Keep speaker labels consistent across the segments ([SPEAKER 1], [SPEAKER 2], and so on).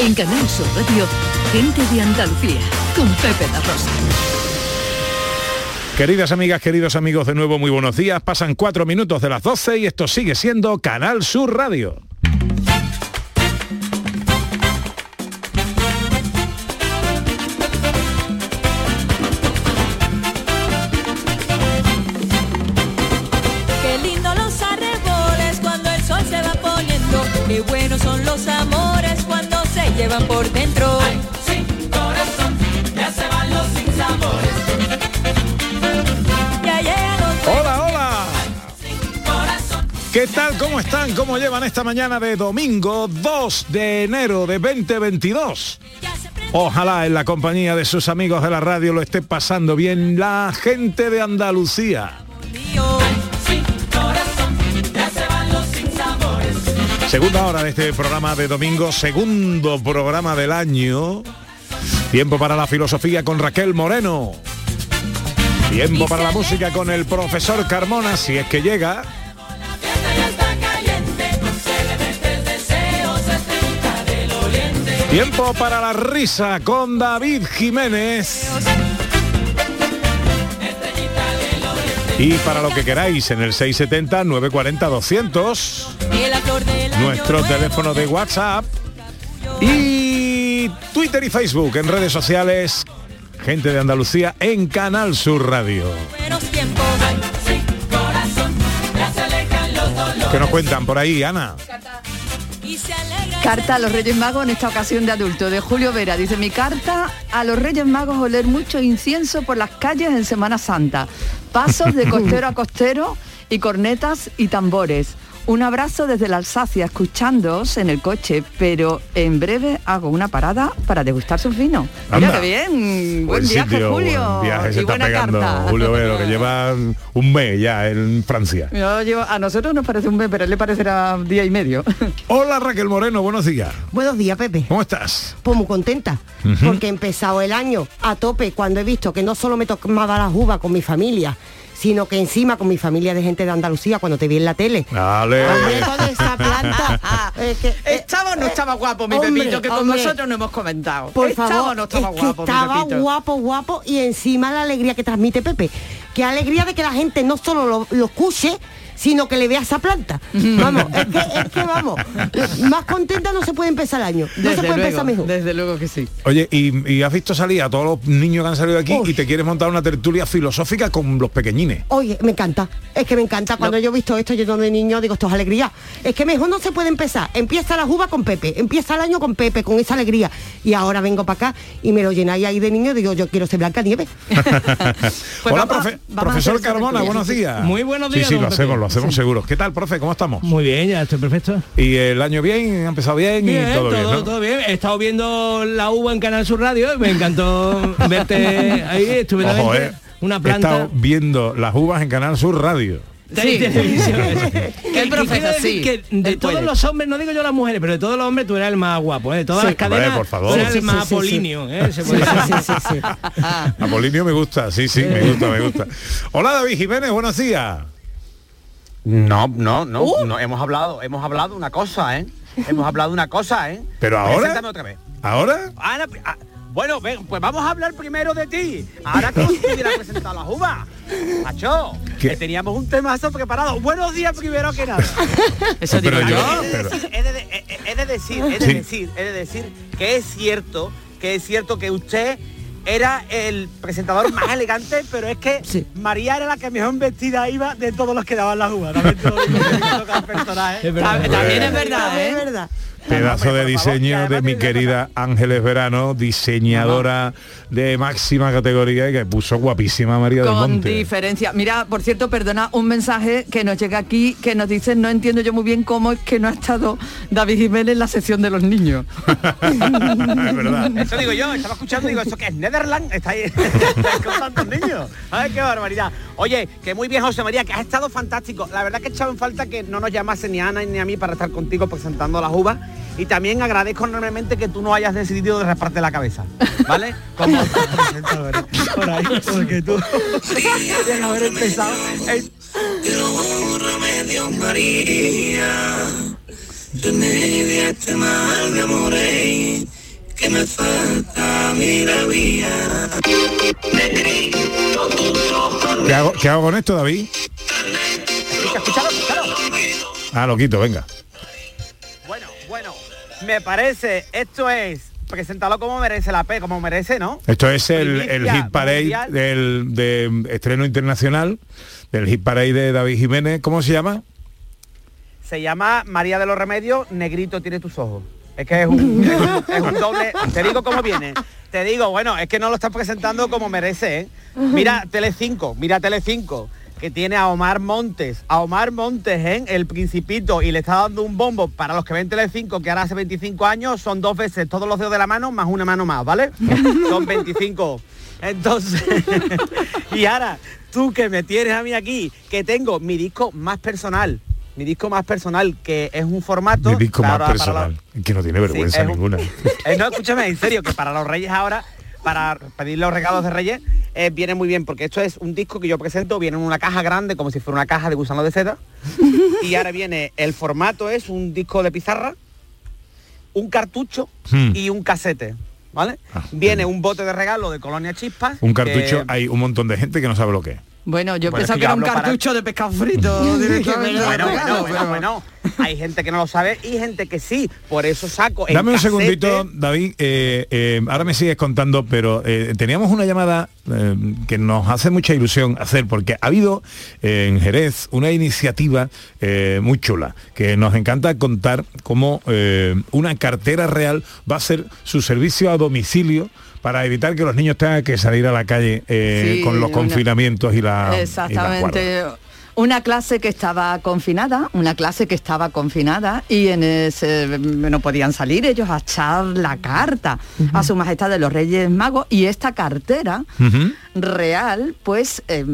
[SPEAKER 1] En Canal Sur Radio, gente de Andalucía, con Pepe La Rosa.
[SPEAKER 2] Queridas amigas, queridos amigos, de nuevo muy buenos días. Pasan cuatro minutos de las 12 y esto sigue siendo Canal Sur Radio.
[SPEAKER 3] Llevan por dentro. Ay, sí, corazón, ya se van los sinsabores. Ya llegan los
[SPEAKER 2] Hola, hola.
[SPEAKER 3] corazón.
[SPEAKER 2] ¿Qué tal? ¿Cómo están? ¿Cómo llevan esta mañana de domingo 2 de enero de 2022?
[SPEAKER 3] Ya se prende
[SPEAKER 2] Ojalá en la compañía de sus amigos de la radio lo esté pasando bien la gente de Andalucía. Segunda hora de este programa de domingo, segundo programa del año. Tiempo para la filosofía con Raquel Moreno. Tiempo para la música con el profesor Carmona, si es que llega. Tiempo para la risa con David Jiménez. Y para lo que queráis en el 670-940-200,
[SPEAKER 3] Y la flor del año
[SPEAKER 2] nuestro teléfono de WhatsApp y Twitter y Facebook en redes sociales, gente de Andalucía en Canal Sur Radio. ¿Qué nos cuentan por ahí, Ana?
[SPEAKER 4] Carta a los Reyes Magos en esta ocasión de adulto, de Julio Vera. Dice, mi carta a los Reyes Magos oler mucho incienso por las calles en Semana Santa. Pasos de costero a costero y cornetas y tambores. Un abrazo desde la Alsacia, escuchándoos en el coche, pero en breve hago una parada para degustar sus vinos. Mira qué bien, buen
[SPEAKER 2] Buen
[SPEAKER 4] viaje
[SPEAKER 2] sitio,
[SPEAKER 4] Julio.
[SPEAKER 2] buen viaje se
[SPEAKER 4] y
[SPEAKER 2] está
[SPEAKER 4] buena
[SPEAKER 2] pegando
[SPEAKER 4] carta.
[SPEAKER 2] Julio Vero, que lleva un mes ya en Francia.
[SPEAKER 4] Yo llevo- a nosotros nos parece un mes, pero a él le parecerá día y medio.
[SPEAKER 2] Hola Raquel Moreno, buenos días.
[SPEAKER 5] Buenos días, Pepe.
[SPEAKER 2] ¿Cómo estás?
[SPEAKER 5] Pues muy contenta, porque he empezado el año a tope cuando he visto que no solo me tomaba las uvas con mi familia, sino que encima con mi familia de gente de Andalucía cuando te vi en la tele.
[SPEAKER 2] Dale.
[SPEAKER 5] Con esa planta. eh, que, eh,
[SPEAKER 4] ¿Estaba o no estaba guapo, mi
[SPEAKER 5] hombre,
[SPEAKER 4] Pepito? Que con
[SPEAKER 5] hombre.
[SPEAKER 4] nosotros no hemos comentado.
[SPEAKER 5] Por
[SPEAKER 4] ¿Estaba
[SPEAKER 5] favor,
[SPEAKER 4] o no estaba
[SPEAKER 5] es
[SPEAKER 4] guapo,
[SPEAKER 5] estaba guapo, guapo y encima la alegría que transmite Pepe. Qué alegría de que la gente no solo lo, lo escuche, sino que le vea esa planta. Vamos, es que, es que vamos, más contenta no se puede empezar el año. No se
[SPEAKER 4] Desde
[SPEAKER 5] puede empezar
[SPEAKER 4] luego,
[SPEAKER 5] mejor.
[SPEAKER 4] desde luego que sí.
[SPEAKER 2] Oye, y, y has visto salir a todos los niños que han salido de aquí
[SPEAKER 5] Uy.
[SPEAKER 2] y te quieres montar una tertulia filosófica con los pequeñines.
[SPEAKER 5] Oye, me encanta. Es que me encanta. Cuando yo he visto esto lleno de niños, digo, esto es alegría. Es que mejor no se puede empezar. Empieza la uva con Pepe, empieza el año con Pepe, con esa alegría. Y ahora vengo para acá y me lo llenáis ahí de niños, digo, yo quiero ser Blanca Nieve.
[SPEAKER 4] Pues
[SPEAKER 2] Hola,
[SPEAKER 4] vamos a-
[SPEAKER 2] profe-
[SPEAKER 4] vamos a
[SPEAKER 2] profesor Carmona, buenos días.
[SPEAKER 6] Muy buenos días,
[SPEAKER 2] Sí, lo hacemos, lo hacemos seguro. ¿Qué tal, profe? ¿Cómo estamos?
[SPEAKER 6] Muy bien, ya estoy perfecto.
[SPEAKER 2] ¿Y el año bien? ¿Ha empezado bien?
[SPEAKER 6] Bien,
[SPEAKER 2] y todo, bien, ¿no?
[SPEAKER 6] todo bien. He estado viendo la uva en Canal Sur Radio y me encantó verte ahí estupendamente.
[SPEAKER 2] Ojo, eh.
[SPEAKER 6] Una
[SPEAKER 2] He
[SPEAKER 6] planta.
[SPEAKER 2] estado viendo las uvas en Canal Sur Radio.
[SPEAKER 4] Sí. El sí,
[SPEAKER 6] que de
[SPEAKER 4] él
[SPEAKER 6] todos
[SPEAKER 4] puede.
[SPEAKER 6] los hombres, no digo yo las mujeres, pero de todos los hombres tú eras el más guapo, ¿eh? De todas
[SPEAKER 5] Sí.
[SPEAKER 6] las cadenas,
[SPEAKER 2] Hombre, por favor.
[SPEAKER 6] tú eras
[SPEAKER 5] Sí,
[SPEAKER 6] el
[SPEAKER 5] sí,
[SPEAKER 6] más
[SPEAKER 5] sí, sí,
[SPEAKER 6] apolinio, ¿eh? Se puede
[SPEAKER 5] Sí,
[SPEAKER 6] decir.
[SPEAKER 5] sí, sí, sí.
[SPEAKER 2] Apolinio me gusta, sí, sí, me gusta, me gusta. Hola David Jiménez, buenos días.
[SPEAKER 7] No, no, no,
[SPEAKER 2] Uh.
[SPEAKER 7] no, hemos hablado, hemos hablado una cosa, ¿eh? Hemos hablado una cosa, ¿eh?
[SPEAKER 2] Pero ahora-
[SPEAKER 7] Preséntame otra vez.
[SPEAKER 2] ¿Ahora?
[SPEAKER 7] Ahora, ah, bueno, ven, pues vamos a hablar primero de ti. Ahora que tú hubieras presentado las uvas. Macho,
[SPEAKER 2] ¿Qué?
[SPEAKER 7] que teníamos un temazo preparado. Buenos días primero que nada.
[SPEAKER 4] Eso
[SPEAKER 2] Pero
[SPEAKER 4] digo
[SPEAKER 2] yo-.
[SPEAKER 7] He de decir, he de, he- he de decir, he de decir, he de decir que es cierto, que es cierto que usted era el presentador más elegante, pero es que
[SPEAKER 5] Sí.
[SPEAKER 7] María era la que mejor vestida iba de todos los que daban las uvas. También el personaje.
[SPEAKER 6] Es verdad.
[SPEAKER 4] También es verdad,
[SPEAKER 5] Es
[SPEAKER 4] ¿eh?
[SPEAKER 5] verdad.
[SPEAKER 2] Pedazo
[SPEAKER 7] hombre,
[SPEAKER 2] de diseño
[SPEAKER 7] que
[SPEAKER 2] de mi querida Ángeles Verano, diseñadora de máxima categoría y que puso guapísima María del
[SPEAKER 4] Con
[SPEAKER 2] Monte.
[SPEAKER 4] diferencia. Mira, por cierto, perdona, un mensaje que nos llega aquí que nos dice, no entiendo yo muy bien cómo es que no ha estado David Jiménez en la sección de los niños.
[SPEAKER 2] es verdad.
[SPEAKER 7] Eso digo yo, estaba escuchando y digo, ¿eso qué es? ¿Netherland? Está ahí, está ahí con tantos niños. Ay, qué barbaridad. Oye, que muy bien, José María, que has estado fantástico. La verdad que echaba en falta que no nos llamase ni a Ana ni a mí para estar contigo presentando las uvas. Y también agradezco enormemente que tú no hayas decidido de rasparte la cabeza, ¿vale? Como presentadores. Por ahí, porque tú podrías haber empezado. el-
[SPEAKER 2] ¿Qué hago, qué hago con esto, David?
[SPEAKER 7] Escucha, escúchalo, escúchalo.
[SPEAKER 2] Ah, lo quito, venga.
[SPEAKER 7] Bueno, bueno, me parece, esto es presentarlo como merece la P, como merece, ¿no?
[SPEAKER 2] Esto es el, el hit parade del de estreno internacional del hit parade de David Jiménez. ¿Cómo se llama?
[SPEAKER 7] Se llama María de los Remedios, Negrito tiene tus ojos. Es que es un, es un- doble. Te digo cómo viene. Te digo, bueno, es que no lo estás presentando como merece, ¿eh? Mira Telecinco, mira Telecinco, que tiene a Omar Montes, a Omar Montes en El Principito y le está dando un bombo para los que ven Telecinco, que ahora hace 25 años, son dos veces todos los dedos de la mano más una mano más, ¿vale? Son 25. Entonces, y ahora, tú que me tienes a mí aquí, que tengo mi disco más personal, mi disco más personal, que es un formato...
[SPEAKER 2] Mi disco
[SPEAKER 7] claro,
[SPEAKER 2] más personal.
[SPEAKER 7] los-
[SPEAKER 2] Que no tiene vergüenza
[SPEAKER 7] es un-
[SPEAKER 2] ninguna.
[SPEAKER 7] Eh, no, escúchame, en serio, que para los reyes ahora, para pedir los regalos de reyes, eh, viene muy bien, porque esto es un disco que yo presento, viene en una caja grande, como si fuera una caja de gusano de seda, y ahora viene, el formato es un disco de pizarra, un cartucho
[SPEAKER 2] Hmm.
[SPEAKER 7] y un casete, ¿vale?
[SPEAKER 2] Ah,
[SPEAKER 7] viene un bote de regalo de Colonia Chispas.
[SPEAKER 2] Un cartucho,
[SPEAKER 7] que-
[SPEAKER 2] hay un montón de gente que no sabe lo que es.
[SPEAKER 4] Bueno, yo
[SPEAKER 7] Bueno,
[SPEAKER 4] pensaba
[SPEAKER 7] es que
[SPEAKER 4] que era un
[SPEAKER 7] para-
[SPEAKER 4] cartucho de pescado frito directamente.
[SPEAKER 7] Bueno, bueno, bueno, bueno. Hay gente que no lo sabe y gente que sí. Por eso saco.
[SPEAKER 2] Dame un
[SPEAKER 7] casete-
[SPEAKER 2] segundito, David. eh, eh, ahora me sigues contando, pero eh, teníamos una llamada eh, que nos hace mucha ilusión hacer, porque ha habido eh, en Jerez una iniciativa eh, muy chula, que nos encanta contar cómo eh, una cartera real va a ser su servicio a domicilio para evitar que los niños tengan que salir a la calle eh,
[SPEAKER 4] Sí,
[SPEAKER 2] con los
[SPEAKER 4] una-
[SPEAKER 2] confinamientos y la y
[SPEAKER 4] Exactamente. Una clase que estaba confinada, una clase que estaba confinada y en ese no podían salir ellos a echar la carta a su majestad de los Reyes Magos y esta cartera real, pues eh,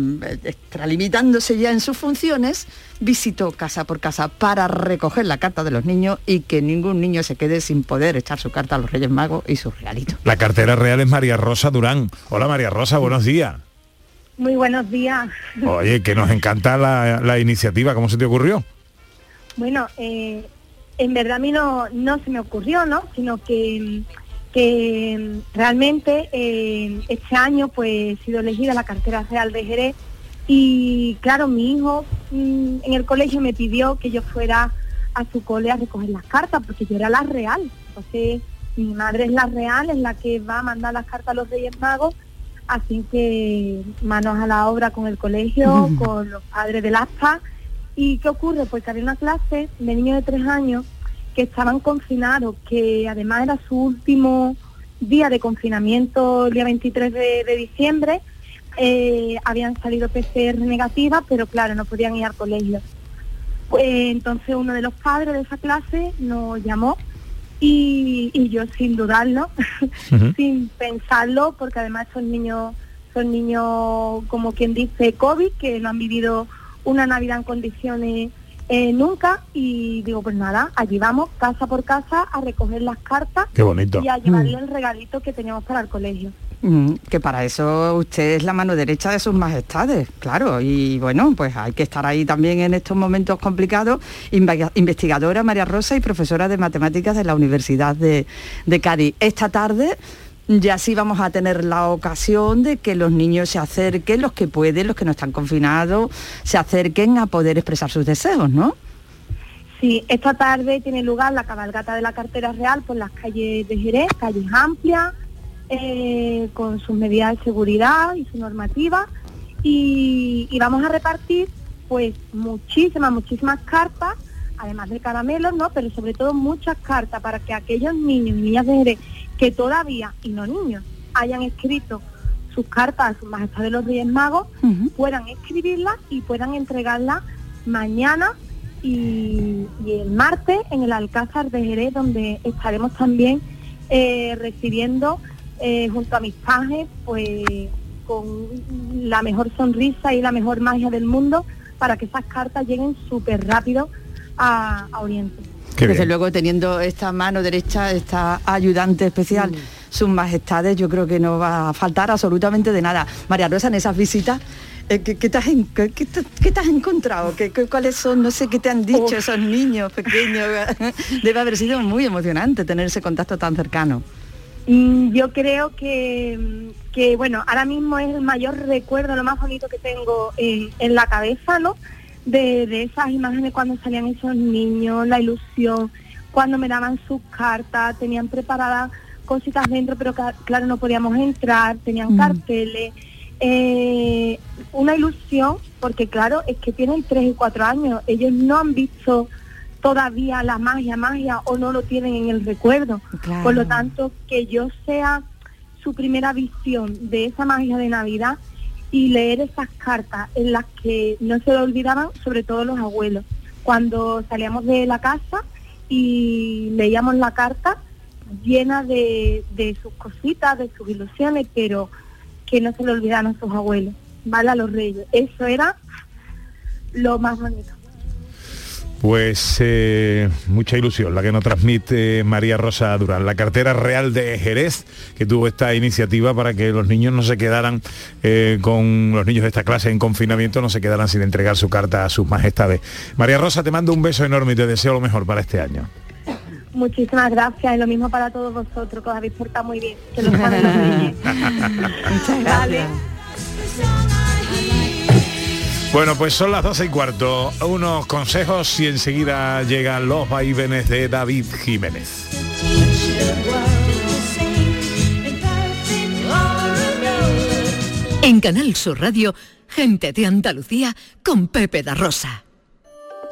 [SPEAKER 4] extralimitándose ya en sus funciones, visitó casa por casa para recoger la carta de los niños y que ningún niño se quede sin poder echar su carta a los Reyes Magos y sus regalitos.
[SPEAKER 2] La cartera real es María Rosa Durán. Hola María Rosa, buenos días.
[SPEAKER 8] Muy buenos días.
[SPEAKER 2] Oye, que nos encanta la, la iniciativa, ¿cómo se te ocurrió?
[SPEAKER 8] Bueno, eh, en verdad a mí no, no se me ocurrió, ¿no? Sino que, que realmente eh, este año pues he sido elegida la cartera real de Jerez y claro, mi hijo mm, en el colegio me pidió que yo fuera a su cole a recoger las cartas porque yo era la real. Entonces mi madre es la real, es la que va a mandar las cartas a los Reyes Magos Así que manos a la obra con el colegio, con los padres del ASPA. ¿Y qué ocurre? Pues que había una clase de niños de tres años que estaban confinados, que además era su último día de confinamiento el día 23 de, de diciembre. Eh, habían salido PCR negativas, pero claro, no podían ir al colegio. Pues, entonces uno de los padres de esa clase nos llamó y, y yo sin dudarlo, sin pensarlo, porque además son niños, son niños como quien dice COVID, que no han vivido una Navidad en condiciones eh, nunca y digo pues nada, allí vamos casa por casa a recoger las cartas
[SPEAKER 2] Qué bonito.
[SPEAKER 8] y a llevarle el regalito que teníamos para el colegio.
[SPEAKER 4] Mm, que para eso usted es la mano derecha de sus majestades, claro, y bueno, pues hay que estar ahí también en estos momentos complicados. Inve- Investigadora María Rosa y profesora de matemáticas de la Universidad de, de Cádiz. Esta tarde ya sí vamos a tener la ocasión de que los niños se acerquen, los que pueden, los que no están confinados, se acerquen a poder expresar sus deseos, ¿no?
[SPEAKER 8] Sí, esta tarde tiene lugar la cabalgata de la cartera real por las calles de Jerez, calles amplias, eh, con sus medidas de seguridad y su normativa. Y, y vamos a repartir pues muchísimas, muchísimas cartas, además de caramelos, ¿no? Pero sobre todo muchas cartas para que aquellos niños y niñas de Jerez que todavía, y no niños, hayan escrito sus cartas a su majestad de los Reyes Magos, puedan escribirlas y puedan entregarlas mañana y, y el martes en el Alcázar de Jerez, donde estaremos también eh, recibiendo eh, junto a mis pajes, pues con la mejor sonrisa y la mejor magia del mundo para que esas cartas lleguen súper rápido a, a Oriente.
[SPEAKER 4] Desde luego teniendo esta mano derecha, esta ayudante especial, sus majestades, yo creo que no va a faltar absolutamente de nada. María Rosa, en esas visitas, Eh, ¿qué, qué te has, en- qué- qué te- qué te has encontrado? ¿Qué, qué- ¿Cuáles son? No sé qué te han dicho esos niños pequeños. Debe haber sido muy emocionante tener ese contacto tan cercano.
[SPEAKER 8] Mm, Yo creo que, mm, que, bueno, ahora mismo es el mayor recuerdo, lo más bonito que tengo en, en la cabeza, ¿no? De, de esas imágenes cuando salían esos niños, la ilusión, cuando me daban sus cartas, tenían preparadas cositas dentro, pero claro, no podíamos entrar, tenían carteles. eh, una ilusión, porque claro, es que tienen tres y cuatro años, ellos no han visto todavía la magia, magia, o no lo tienen en el recuerdo.
[SPEAKER 4] Claro.
[SPEAKER 8] Por lo tanto, que yo sea su primera visión de esa magia de Navidad y leer esas cartas en las que no se lo olvidaban, sobre todo los abuelos. Cuando salíamos de la casa y leíamos la carta llena de, de sus cositas, de sus ilusiones, pero que no se le olvidaron a sus abuelos, ¿vale? A los reyes. Eso era lo más bonito.
[SPEAKER 2] Pues eh, mucha ilusión la que nos transmite María Rosa Durán, la cartera real de Jerez, que tuvo esta iniciativa para que los niños no se quedaran eh, con los niños de esta clase en confinamiento, no se quedaran sin entregar su carta a sus majestades. María Rosa, te mando un beso enorme y te deseo lo mejor para este año.
[SPEAKER 8] Muchísimas gracias y lo mismo para todos vosotros, que os habéis portado muy bien, que los reyes. Vale.
[SPEAKER 2] Bueno, pues son las 12 y cuarto. Unos consejos y enseguida llegan los vaivenes de David Jiménez.
[SPEAKER 1] En Canal Sur Radio, gente de Andalucía con Pepe da Rosa.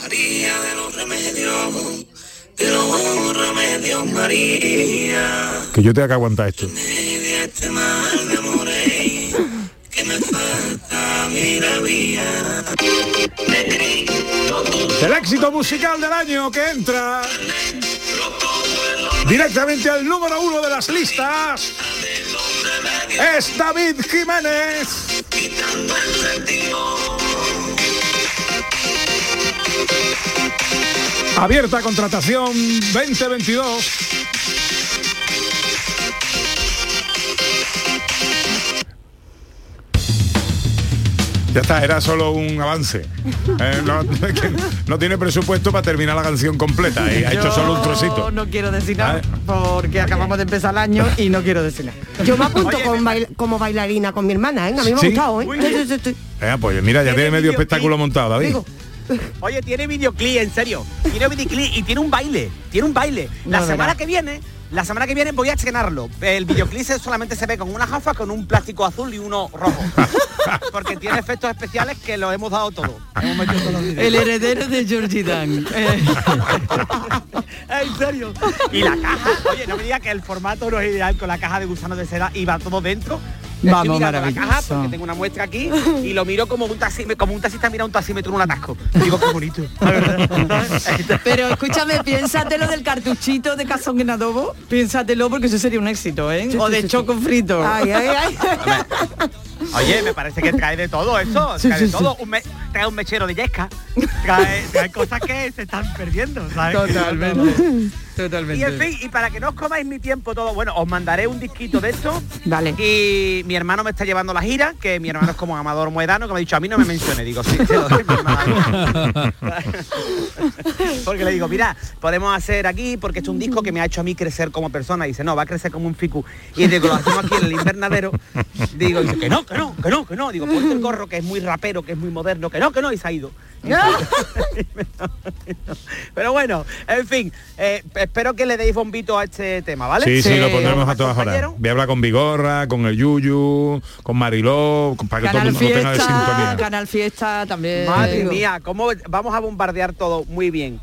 [SPEAKER 9] María de los remedios, de los remedios, María.
[SPEAKER 2] Que yo tenga que aguantar esto.
[SPEAKER 9] este mal me morí, que me falta mi la vía.
[SPEAKER 2] El éxito musical del año que entra directamente al número uno de las listas es David Jiménez. Abierta contratación 2022. Ya está, era solo un avance. Eh, no, tiene presupuesto para terminar la canción completa y ha hecho solo un trocito.
[SPEAKER 4] No quiero decir nada porque acabamos de empezar el año y no quiero decir nada.
[SPEAKER 5] Yo me apunto con bail- como bailarina con mi hermana, ¿eh? A mí me ha
[SPEAKER 2] ¿Sí?
[SPEAKER 5] gustado, ¿eh?
[SPEAKER 2] Eh, pues mira, ya tiene medio espectáculo montado, David.
[SPEAKER 5] Digo,
[SPEAKER 7] Oye, tiene videoclip, en serio. Tiene videoclip y tiene un baile. Tiene un baile. La
[SPEAKER 4] No,
[SPEAKER 7] semana que viene, la semana que viene voy a estrenarlo. El videoclip solamente se ve con una jafa, con un plástico azul y uno rojo. Porque tiene efectos especiales que lo hemos dado todo. Hemos.
[SPEAKER 4] El heredero de Georgie Dan. Eh,
[SPEAKER 7] en serio. Y la caja, oye, no me digas que el formato no es ideal con la caja de gusanos de seda y va todo dentro. Estoy
[SPEAKER 4] Vamos,
[SPEAKER 7] mirando la
[SPEAKER 4] maravilloso.
[SPEAKER 7] caja porque tengo una muestra aquí y lo miro como un taxi, como un taxista mira un taxímetro en un atasco. Digo, qué bonito.
[SPEAKER 4] Pero escúchame, piénsatelo del cartuchito de cazón en adobo. Piénsatelo porque eso sería un éxito, ¿eh? O de choco frito.
[SPEAKER 5] Ay, ay, ay.
[SPEAKER 7] Oye, me parece que trae de todo eso,
[SPEAKER 4] Sí,
[SPEAKER 7] trae
[SPEAKER 4] sí,
[SPEAKER 7] de
[SPEAKER 4] sí.
[SPEAKER 7] todo. Un me- trae un mechero de yesca, trae, trae cosas que se están perdiendo, ¿sabes?
[SPEAKER 4] Totalmente.
[SPEAKER 7] Y
[SPEAKER 4] Totalmente.
[SPEAKER 7] en fin, y para que no os comáis mi tiempo todo, bueno, os mandaré un disquito de esto.
[SPEAKER 4] Vale.
[SPEAKER 7] Y mi hermano me está llevando la gira, que mi hermano es como Amador Moedano, que me ha dicho, a mí no me mencione. Digo, sí, se lo doy, mi hermano. Porque le digo, mira, podemos hacer aquí, porque esto es un disco que me ha hecho a mí crecer como persona. Y dice, no, va a crecer como un ficu. Y digo, lo hacemos aquí en el invernadero. Digo, dice, que no, que no, que no, que no. Digo, ponte el gorro, que es muy rapero, que es muy moderno, que no, que no, y se ha ido. Pero bueno, en fin, eh, espero que le deis bombito a este tema, ¿vale?
[SPEAKER 2] Sí, sí, lo pondremos a todas horas. Voy a hablar con Vigorra, con el Yuyu, con Mariló, con- para que todo el
[SPEAKER 4] Canal
[SPEAKER 2] mundo tenga de
[SPEAKER 4] Fiesta,
[SPEAKER 2] sintonía.
[SPEAKER 4] Canal Fiesta también.
[SPEAKER 7] Madre
[SPEAKER 4] digo.
[SPEAKER 7] mía, cómo vamos a bombardear todo muy bien.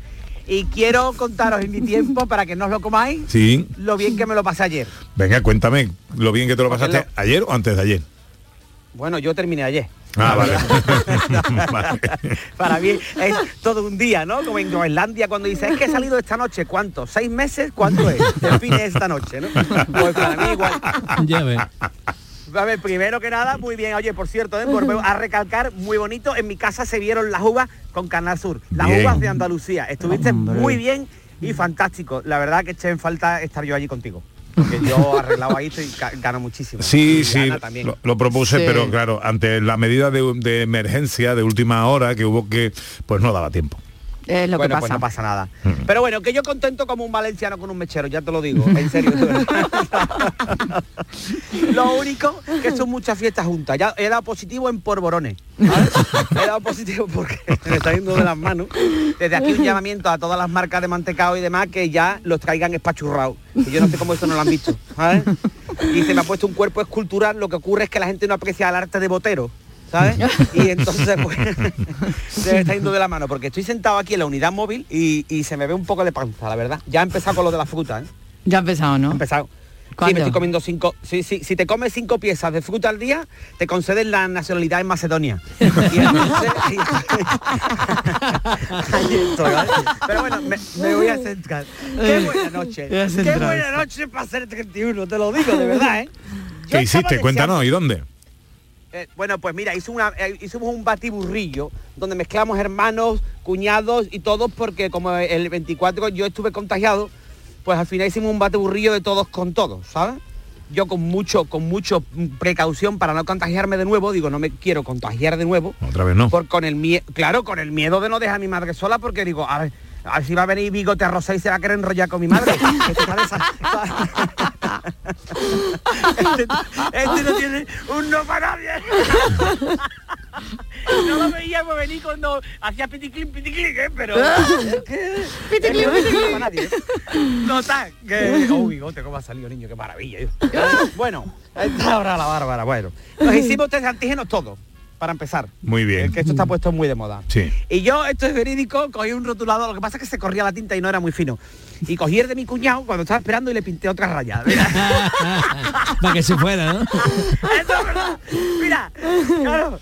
[SPEAKER 7] Y quiero contaros en mi tiempo, para que no os lo comáis,
[SPEAKER 2] Sí,
[SPEAKER 7] lo bien que me lo pasé ayer.
[SPEAKER 2] venga, cuéntame, lo bien que te lo pasaste ayer o antes de ayer.
[SPEAKER 7] Bueno, yo terminé ayer.
[SPEAKER 2] Ah, vale. Vale.
[SPEAKER 7] Para mí es todo un día, ¿no? Como en Groenlandia cuando dice, es que he salido esta noche, ¿cuánto? ¿Seis meses? ¿Cuánto es? Define esta noche, ¿no? Pues para mí igual.
[SPEAKER 6] Ya ves.
[SPEAKER 7] A ver, primero que nada, muy bien. Oye, por cierto, ¿eh? volvemos a recalcar, muy bonito. En mi casa se vieron las uvas con Canal Sur. Las
[SPEAKER 2] Bien.
[SPEAKER 7] uvas de Andalucía. Estuviste
[SPEAKER 6] Hombre.
[SPEAKER 7] muy bien y fantástico. La verdad que eché en falta estar yo allí contigo. Porque yo arreglado ahí y gano muchísimo.
[SPEAKER 2] Sí,
[SPEAKER 7] Y
[SPEAKER 2] sí, lo, lo propuse,
[SPEAKER 4] Sí.
[SPEAKER 2] pero claro, ante la medida de, de emergencia de última hora que hubo que, pues no daba tiempo.
[SPEAKER 4] Es lo
[SPEAKER 7] bueno,
[SPEAKER 4] que
[SPEAKER 7] pues
[SPEAKER 4] pasa.
[SPEAKER 7] no pasa nada.
[SPEAKER 2] Mm.
[SPEAKER 7] Pero bueno, que yo contento como un valenciano con un mechero, ya te lo digo, en serio. lo único que son muchas fiestas juntas. Ya he dado positivo en polvorones. ¿vale? He dado positivo porque me está yendo de las manos. Desde aquí un llamamiento a todas las marcas de mantecado y demás que ya los traigan espachurrados. Que yo no sé cómo esto no lo han visto. ¿sabes? Y se me ha puesto un cuerpo escultural, lo que ocurre es que la gente no aprecia el arte de botero. ¿Sabes? Y entonces pues se me está yendo de la mano porque estoy sentado aquí en la unidad móvil y, y se me ve un poco de panza, la verdad. Ya he empezado con lo de la fruta, ¿eh?
[SPEAKER 4] Ya ha empezado, ¿no?
[SPEAKER 7] He empezado. Sí,
[SPEAKER 4] ¿Cuándo?
[SPEAKER 7] me estoy comiendo cinco. Sí, sí, si te comes cinco piezas de fruta al día, te conceden la nacionalidad en Macedonia. Y entonces- Ahí estoy, ¿vale? Pero bueno, me, me voy a centrar. Qué buena noche. Qué buena noche para ser 31, te lo digo, de verdad, ¿eh? Yo
[SPEAKER 2] ¿Qué hiciste?
[SPEAKER 7] deseando-
[SPEAKER 2] Cuéntanos, ¿y dónde?
[SPEAKER 7] Eh, bueno, pues mira, hice una, eh, hicimos un batiburrillo donde mezclamos hermanos, cuñados y todos porque como el 24 yo estuve contagiado, pues al final hicimos un batiburrillo de todos con todos, ¿sabes? Yo con mucho, con mucho precaución para no contagiarme de nuevo, digo, no me quiero contagiar de nuevo,
[SPEAKER 2] Otra vez no.
[SPEAKER 7] por, con el miedo, claro, con el miedo de no dejar a mi madre sola, porque digo, a ver, a ver si va a venir bigote a rosa y se va a querer enrollar con mi madre. Este este, este no tiene un no para nadie. No lo veíamos venir cuando hacía piticlin, piticlin, ¿eh? pero... que-
[SPEAKER 5] Piticlin, piticlin.
[SPEAKER 7] para nadie. No está, que... Oh, bigote, cómo ha salido, niño, qué maravilla. ¿eh? Bueno, esta ahora la bárbara, bueno. Nos hicimos test de antígenos todos, para empezar.
[SPEAKER 2] Muy bien.
[SPEAKER 7] Es que esto está puesto muy de moda.
[SPEAKER 2] Sí.
[SPEAKER 7] Y yo, esto es verídico, cogí un rotulador, lo que pasa es que se corría la tinta y no era muy fino. Y cogí el de mi cuñado cuando estaba esperando y le pinté otra raya.
[SPEAKER 6] Para que se fuera, ¿no?
[SPEAKER 7] eso. Mira, claro,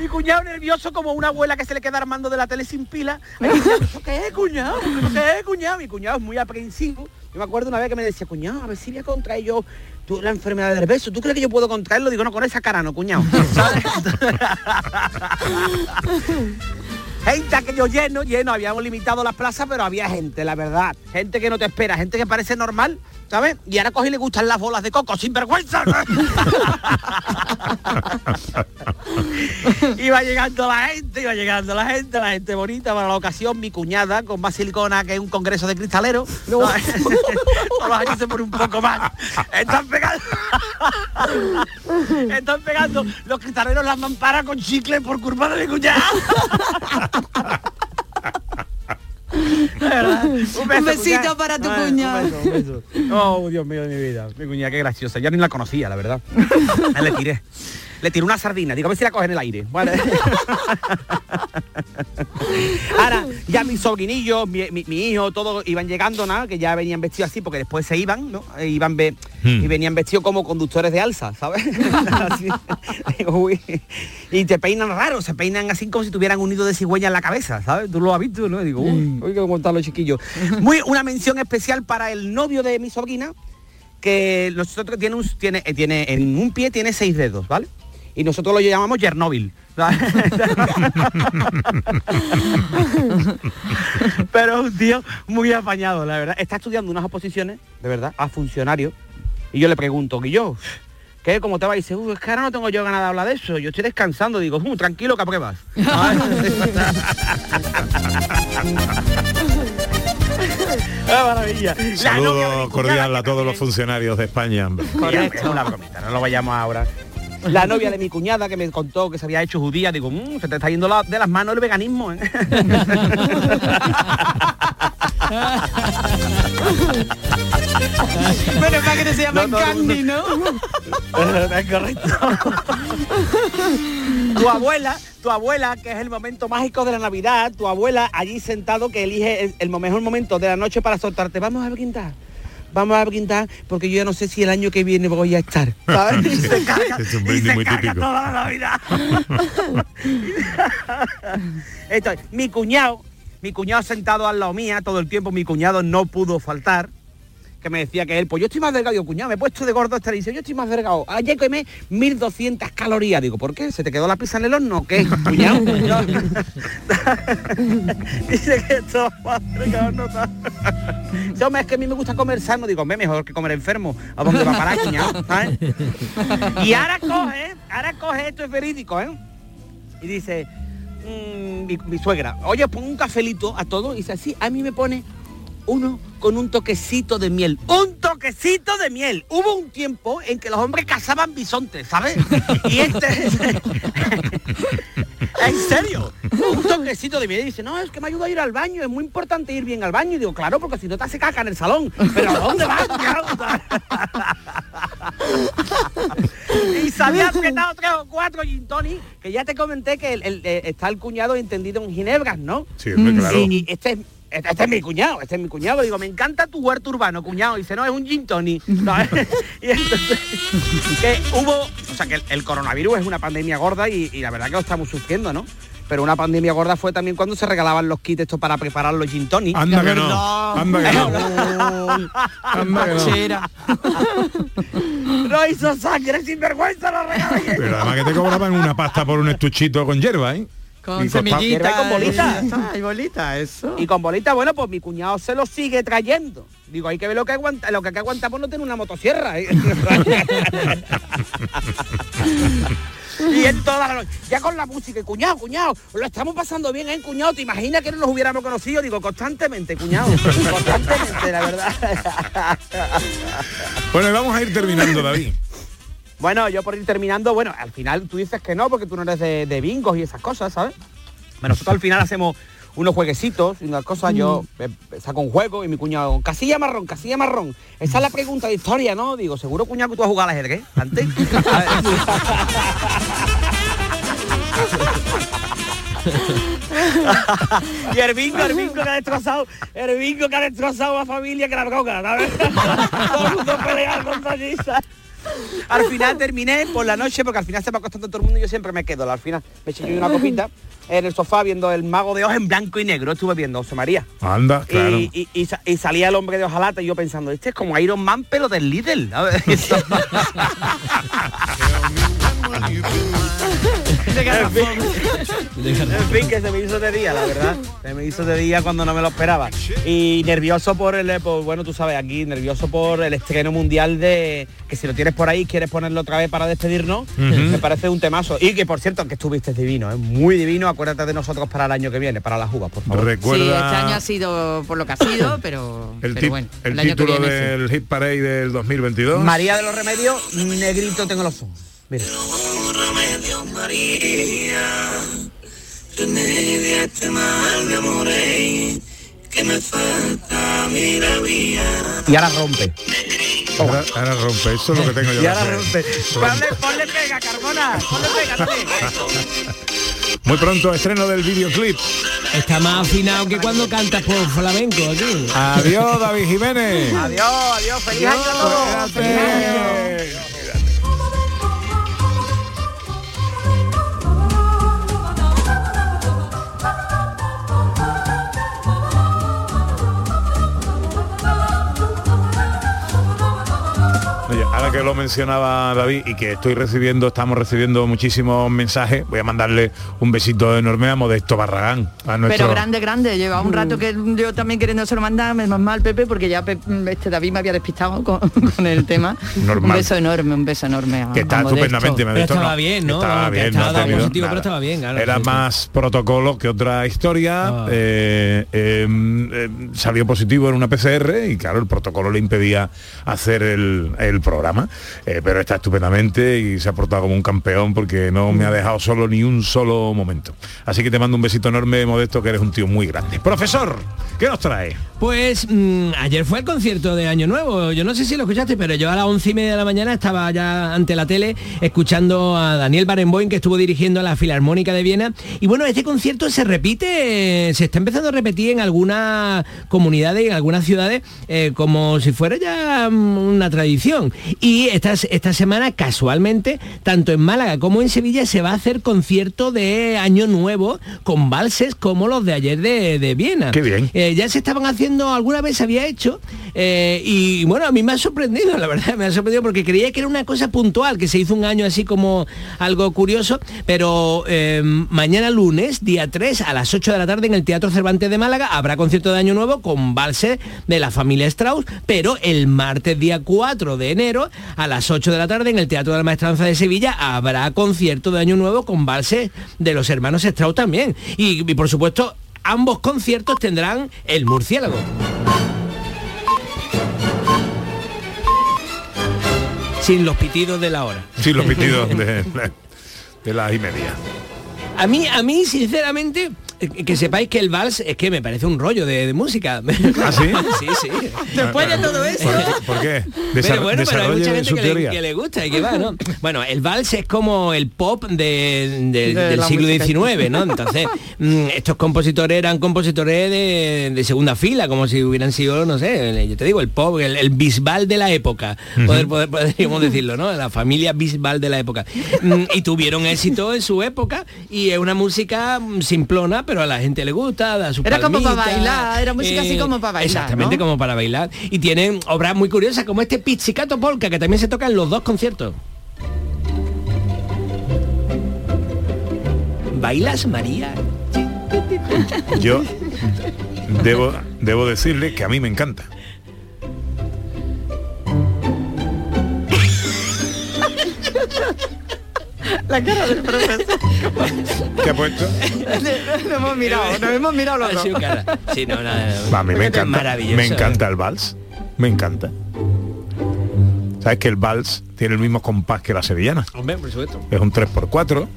[SPEAKER 7] mi cuñado nervioso como una abuela que se le queda armando de la tele sin pila. Ay, cuñado, ¿Eso qué es, cuñado? ¿Eso qué es, cuñado? Mi cuñado es muy aprensivo. Yo me acuerdo una vez que me decía, cuñado, a ver si voy a contraer yo tú, la enfermedad del beso. ¿Tú crees que yo puedo contraerlo? Digo, no, con esa cara no, cuñado. Gente aquello lleno, lleno, habíamos limitado las plazas, pero había gente, la verdad. Gente que no te espera, gente que parece normal, ¿sabes? Y ahora coge y le gustan las bolas de coco, sin vergüenza. iba llegando la gente, iba llegando la gente, la gente bonita para la ocasión, mi cuñada con más silicona que un congreso de cristaleros. Todos los años se pone un poco más. Están pegando. Están pegando los cristaleros las mamparas con chicle por culpa de mi cuñada. Un, beso,
[SPEAKER 4] Un besito
[SPEAKER 7] cuñada.
[SPEAKER 4] para tu cuñada.
[SPEAKER 7] beso, un beso. Oh, Dios mío de mi vida. Mi cuñada, qué graciosa. Ya ni la conocía, la verdad. Ah, Le tiré. Le tiré una sardina. Digo, a ver si la coge en el aire. Vale. Ahora, ya mis sobrinillos, mi, mi- mi hijo, todos iban llegando, nada, que ya venían vestidos así, porque después se iban, ¿no? E iban ve-
[SPEAKER 2] Hmm.
[SPEAKER 7] y venían vestidos como conductores de alza, ¿sabes? Así. Digo, uy. Y te peinan raro, se peinan así como si tuvieran un nido de cigüeña en la cabeza, ¿sabes? Tú lo has visto, ¿no? Y digo, uy, uy, que contar los chiquillos. Muy, una mención especial para el novio de mi sobrina, que nosotros tiene un, tiene, eh, tiene en un pie tiene seis dedos, ¿vale? Y nosotros lo llamamos. ¿vale? Pero es un tío muy apañado, la verdad. Está estudiando unas oposiciones, de verdad, a funcionarios. Y yo le pregunto, que yo, ¿qué? ¿Cómo te va? Y dice, "Uh, es que ahora no tengo yo ganas de hablar de eso. Yo estoy descansando. Digo, "Uh, tranquilo que apruebas. ¡Ah, maravilla! La novia de mi
[SPEAKER 2] Saludo
[SPEAKER 7] cuñada,
[SPEAKER 2] cordial
[SPEAKER 7] que
[SPEAKER 2] a todos los funcionarios de España.
[SPEAKER 7] Correcto. Es una bromita, no lo vayamos ahora. La novia de mi cuñada que me contó que se había hecho judía, digo, "Mm, se te está yendo la- de las manos el veganismo. ¿eh?".
[SPEAKER 5] Pero para que no se llama
[SPEAKER 7] No,
[SPEAKER 5] Candy, ¿no?
[SPEAKER 7] es correcto. tu abuela, tu abuela, que es el momento mágico de la Navidad, tu abuela allí sentado que elige el, el mejor momento de la noche para soltarte. Vamos a brindar. Vamos a brindar porque yo ya no sé si el año que viene voy a estar. ¿sabes? Y se carga,
[SPEAKER 2] Es un
[SPEAKER 7] y
[SPEAKER 2] brindis
[SPEAKER 7] se
[SPEAKER 2] muy
[SPEAKER 7] carga
[SPEAKER 2] típico.
[SPEAKER 7] toda la Navidad. Esto, es, mi cuñado, mi cuñado sentado al lado mía todo el tiempo, mi cuñado no pudo faltar que me decía que él, pues yo estoy más delgado, digo, cuñado, me he puesto de gordo esta dice, yo estoy más delgado, ayer quemé 1200 calorías, digo, ¿por qué? ¿Se te quedó la pizza en el horno o qué, cuñado? Dice que esto no está. Hombre, es que a mí me gusta comer sano, digo, hombre, mejor que comer enfermo, ¿a dónde va a parar, cuñado? ¿sabes? Y ahora coge, ahora coge, esto es verídico, ¿eh? Y dice, mm, mi, mi suegra, oye, pon un cafelito a todo, y dice, así, a mí me pone uno con un toquecito de miel. ¡Un toquecito de miel! Hubo un tiempo en que los hombres cazaban bisontes, ¿sabes? Y este... ¿En serio? Un toquecito de miel. Y dice, no, es que me ayuda a ir al baño, es muy importante ir bien al baño. Y digo, claro, porque si no te hace caca en el salón. Pero ¿a dónde vas? y salía apretado tres o cuatro gin tonic, que ya te comenté que el- el- eh, está el cuñado entendido en ginebras, ¿no?
[SPEAKER 2] Sí, hombre, claro.
[SPEAKER 7] Y, y este es este, este es mi cuñado, este es mi cuñado. Digo, me encanta tu huerto urbano, cuñado. Y dice, no, es un gin tonic. y entonces, que hubo, o sea, que el, el coronavirus es una pandemia gorda y, y la verdad que lo estamos sufriendo, ¿no? Pero una pandemia gorda fue también cuando se regalaban los kits estos para preparar los gin tonic.
[SPEAKER 2] Anda que no, anda que no. Anda que no.
[SPEAKER 5] Chera.
[SPEAKER 7] No hizo sangre, sin vergüenza la regalé.
[SPEAKER 2] Pero además que te cobraban una pasta por un estuchito con hierba, ¿eh?
[SPEAKER 5] Con
[SPEAKER 2] Y
[SPEAKER 5] semillitas.
[SPEAKER 7] con bolitas.
[SPEAKER 5] y y bolitas, eso.
[SPEAKER 7] Y con bolita, bueno, pues mi cuñado se lo sigue trayendo. Digo, hay que ver lo que aguanta, lo que hay que aguanta por no tener una motosierra. ¿eh? y en toda la noche, ya con la música, y, cuñado, cuñado, lo estamos pasando bien, ¿eh, cuñado? ¿Te imaginas que no nos hubiéramos conocido? Digo, constantemente, cuñado, constantemente, la verdad.
[SPEAKER 2] Bueno, y vamos a ir terminando, David.
[SPEAKER 7] Bueno, yo por ir terminando, bueno, al final tú dices que no, porque tú no eres de, de bingos y esas cosas, ¿sabes? Bueno, nosotros al final hacemos unos jueguecitos y unas cosas, yo eh, saco un juego y mi cuñado, casilla marrón, casilla marrón. Esa es la pregunta de historia, ¿no? Digo, seguro cuñado que tú has jugado al ajedrez antes. A ver. y el bingo, el bingo que ha destrozado, el bingo que ha destrozado a la familia que la droga, ¿sabes? Todo el mundo peleando con. Al final terminé por la noche, porque al final se va acostando todo el mundo y yo siempre me quedo. Al final me eché yo una copita en el sofá viendo el mago de Oz en blanco y negro. Estuve viendo José María.
[SPEAKER 2] Anda, claro.
[SPEAKER 7] Y, y- y sa- y salía el hombre de hojalata y yo pensando, este es como Iron Man pero del Lidl. En, fin, en fin, que se me hizo de día, la verdad. Se me hizo de día cuando no me lo esperaba. Y nervioso por el, por, bueno, tú sabes, aquí, nervioso por el estreno mundial de, que si lo tienes por ahí, quieres ponerlo otra vez para despedirnos, me parece un temazo. Y que, por cierto, que estuviste divino, es muy divino, acuérdate de nosotros para el año que viene, para las uvas, por favor.
[SPEAKER 2] Recuerda
[SPEAKER 4] Sí, este año ha sido por lo que ha sido, pero,
[SPEAKER 2] el,
[SPEAKER 4] pero bueno.
[SPEAKER 2] el
[SPEAKER 4] año que
[SPEAKER 2] título
[SPEAKER 4] viene sí.
[SPEAKER 2] del Hit Parade del 2022.
[SPEAKER 7] María de los Remedios, negrito tengo los ojos. Mira.
[SPEAKER 9] remedio María, remedia este mal de amor que me falta mi vida.
[SPEAKER 7] Y ahora rompe.
[SPEAKER 2] Ahora, ahora rompe, eso es lo que tengo yo.
[SPEAKER 7] Y ahora rompe. Ponle, ponle pega, Carbona. Ponle pega.
[SPEAKER 2] Muy pronto estreno del videoclip.
[SPEAKER 6] Está más afinado que cuando cantas por flamenco aquí.
[SPEAKER 2] Adiós, David Jiménez.
[SPEAKER 7] Adiós, adiós. Feliz año a todos.
[SPEAKER 2] Ahora que lo mencionaba David y que estoy recibiendo, estamos recibiendo muchísimos mensajes, voy a mandarle un besito enorme a Modesto Barragán, a nuestro
[SPEAKER 4] Pero grande, grande. Lleva un rato que yo también queriendo se lo mandar, menos mal, Pepe, porque ya este David me había despistado con, con el tema.
[SPEAKER 2] Normal.
[SPEAKER 4] Un beso enorme, un beso enorme. a-
[SPEAKER 2] que está estupendamente Modesto,
[SPEAKER 6] estaba bien, ¿no?
[SPEAKER 2] Estaba bien,
[SPEAKER 6] estaba
[SPEAKER 2] no ha tenido
[SPEAKER 6] positivo, pero
[SPEAKER 2] nada.
[SPEAKER 6] estaba bien, claro,
[SPEAKER 2] Era más protocolo que otra historia.
[SPEAKER 6] Ah.
[SPEAKER 2] eh, eh, eh, salió positivo en una PCR y claro, el protocolo le impedía hacer el, el programa. Eh, pero está estupendamente y se ha portado como un campeón porque no me ha dejado solo ni un solo momento. Así que te mando un besito enorme, Modesto, que eres un tío muy grande. Profesor, ¿qué nos trae?
[SPEAKER 6] Pues mm, ayer fue el concierto de Año Nuevo. Yo no sé si lo escuchaste, pero yo a las once y media de la mañana estaba ya ante la tele escuchando a Daniel Barenboim, que estuvo dirigiendo la Filarmónica de Viena. Y bueno, este concierto se repite, se está empezando a repetir en algunas comunidades y en algunas ciudades eh, como si fuera ya mm, una tradición. Y esta, esta semana, casualmente, tanto en Málaga como en Sevilla se va a hacer concierto de Año Nuevo con valses como los de ayer de, de Viena.
[SPEAKER 2] Qué bien.
[SPEAKER 6] Eh, ya se estaban haciendo, alguna vez se había hecho, eh, y bueno, a mí me ha sorprendido, la verdad, me ha sorprendido porque creía que era una cosa puntual, que se hizo un año así como algo curioso, pero eh, mañana lunes, día 3, a las 8 de la tarde en el Teatro Cervantes de Málaga, habrá concierto de Año Nuevo con valse de la familia Strauss, pero el martes día 4 de enero, a las 8 de la tarde en el Teatro de la Maestranza de Sevilla, habrá concierto de Año Nuevo con valse de los hermanos Strauss también. Y, y por supuesto, ambos conciertos tendrán el murciélago. Sin los pitidos de la hora.
[SPEAKER 2] Sí, los pitidos de, de las y media.
[SPEAKER 6] A mí, a mí, sinceramente, eh, que sepáis que el vals es que me parece un rollo de, de música.
[SPEAKER 2] ¿Ah, sí?
[SPEAKER 6] sí, sí.
[SPEAKER 5] Después de todo eso.
[SPEAKER 2] ¿Por, qué? ¿Por qué?
[SPEAKER 6] Pero bueno, pero hay mucha gente que le,
[SPEAKER 2] teoría.
[SPEAKER 6] que le gusta y que va, ¿no? Bueno, el vals es como el pop de- de-
[SPEAKER 5] De
[SPEAKER 6] del siglo
[SPEAKER 5] música.
[SPEAKER 6] XIX, ¿no? Entonces, mm, estos compositores eran compositores de, de segunda fila, como si hubieran sido, no sé, yo te digo, el pop, el, el Bisbal de la época, poder, poder- podríamos decirlo, ¿no? La familia Bisbal de la época. Mm, Y tuvieron éxito en su época y es una música simplona, pero a la gente le gusta, da su
[SPEAKER 4] Era como para bailar, era música así como para bailar,
[SPEAKER 6] Exactamente,
[SPEAKER 4] ¿no?
[SPEAKER 6] como para bailar. Y tienen obras muy curiosas como este Pizzicato Polka, que también se toca en los dos conciertos. ¿Bailas, María?
[SPEAKER 2] Yo debo, debo decirle que a mí me encanta.
[SPEAKER 4] La cara del profesor.
[SPEAKER 2] ¿Qué ha puesto?
[SPEAKER 4] nos hemos mirado, nos hemos mirado los dos.
[SPEAKER 6] Sí, no, nada.
[SPEAKER 2] Va, a mí me encanta. Me encanta el vals. Me encanta. ¿Sabes que el vals tiene el mismo compás que la sevillana?
[SPEAKER 6] Hombre, por supuesto.
[SPEAKER 2] Es un 3x4.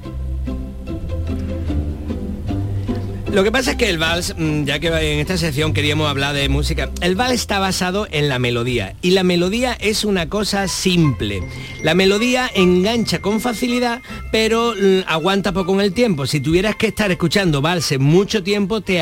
[SPEAKER 6] Lo que pasa es que el vals, mm, ya que en esta sección queríamos hablar de música, el vals está basado en la melodía y la melodía es una cosa simple. La melodía engancha con facilidad, pero mm, aguanta poco en el tiempo. Si tuvieras que estar escuchando valses mucho tiempo, te,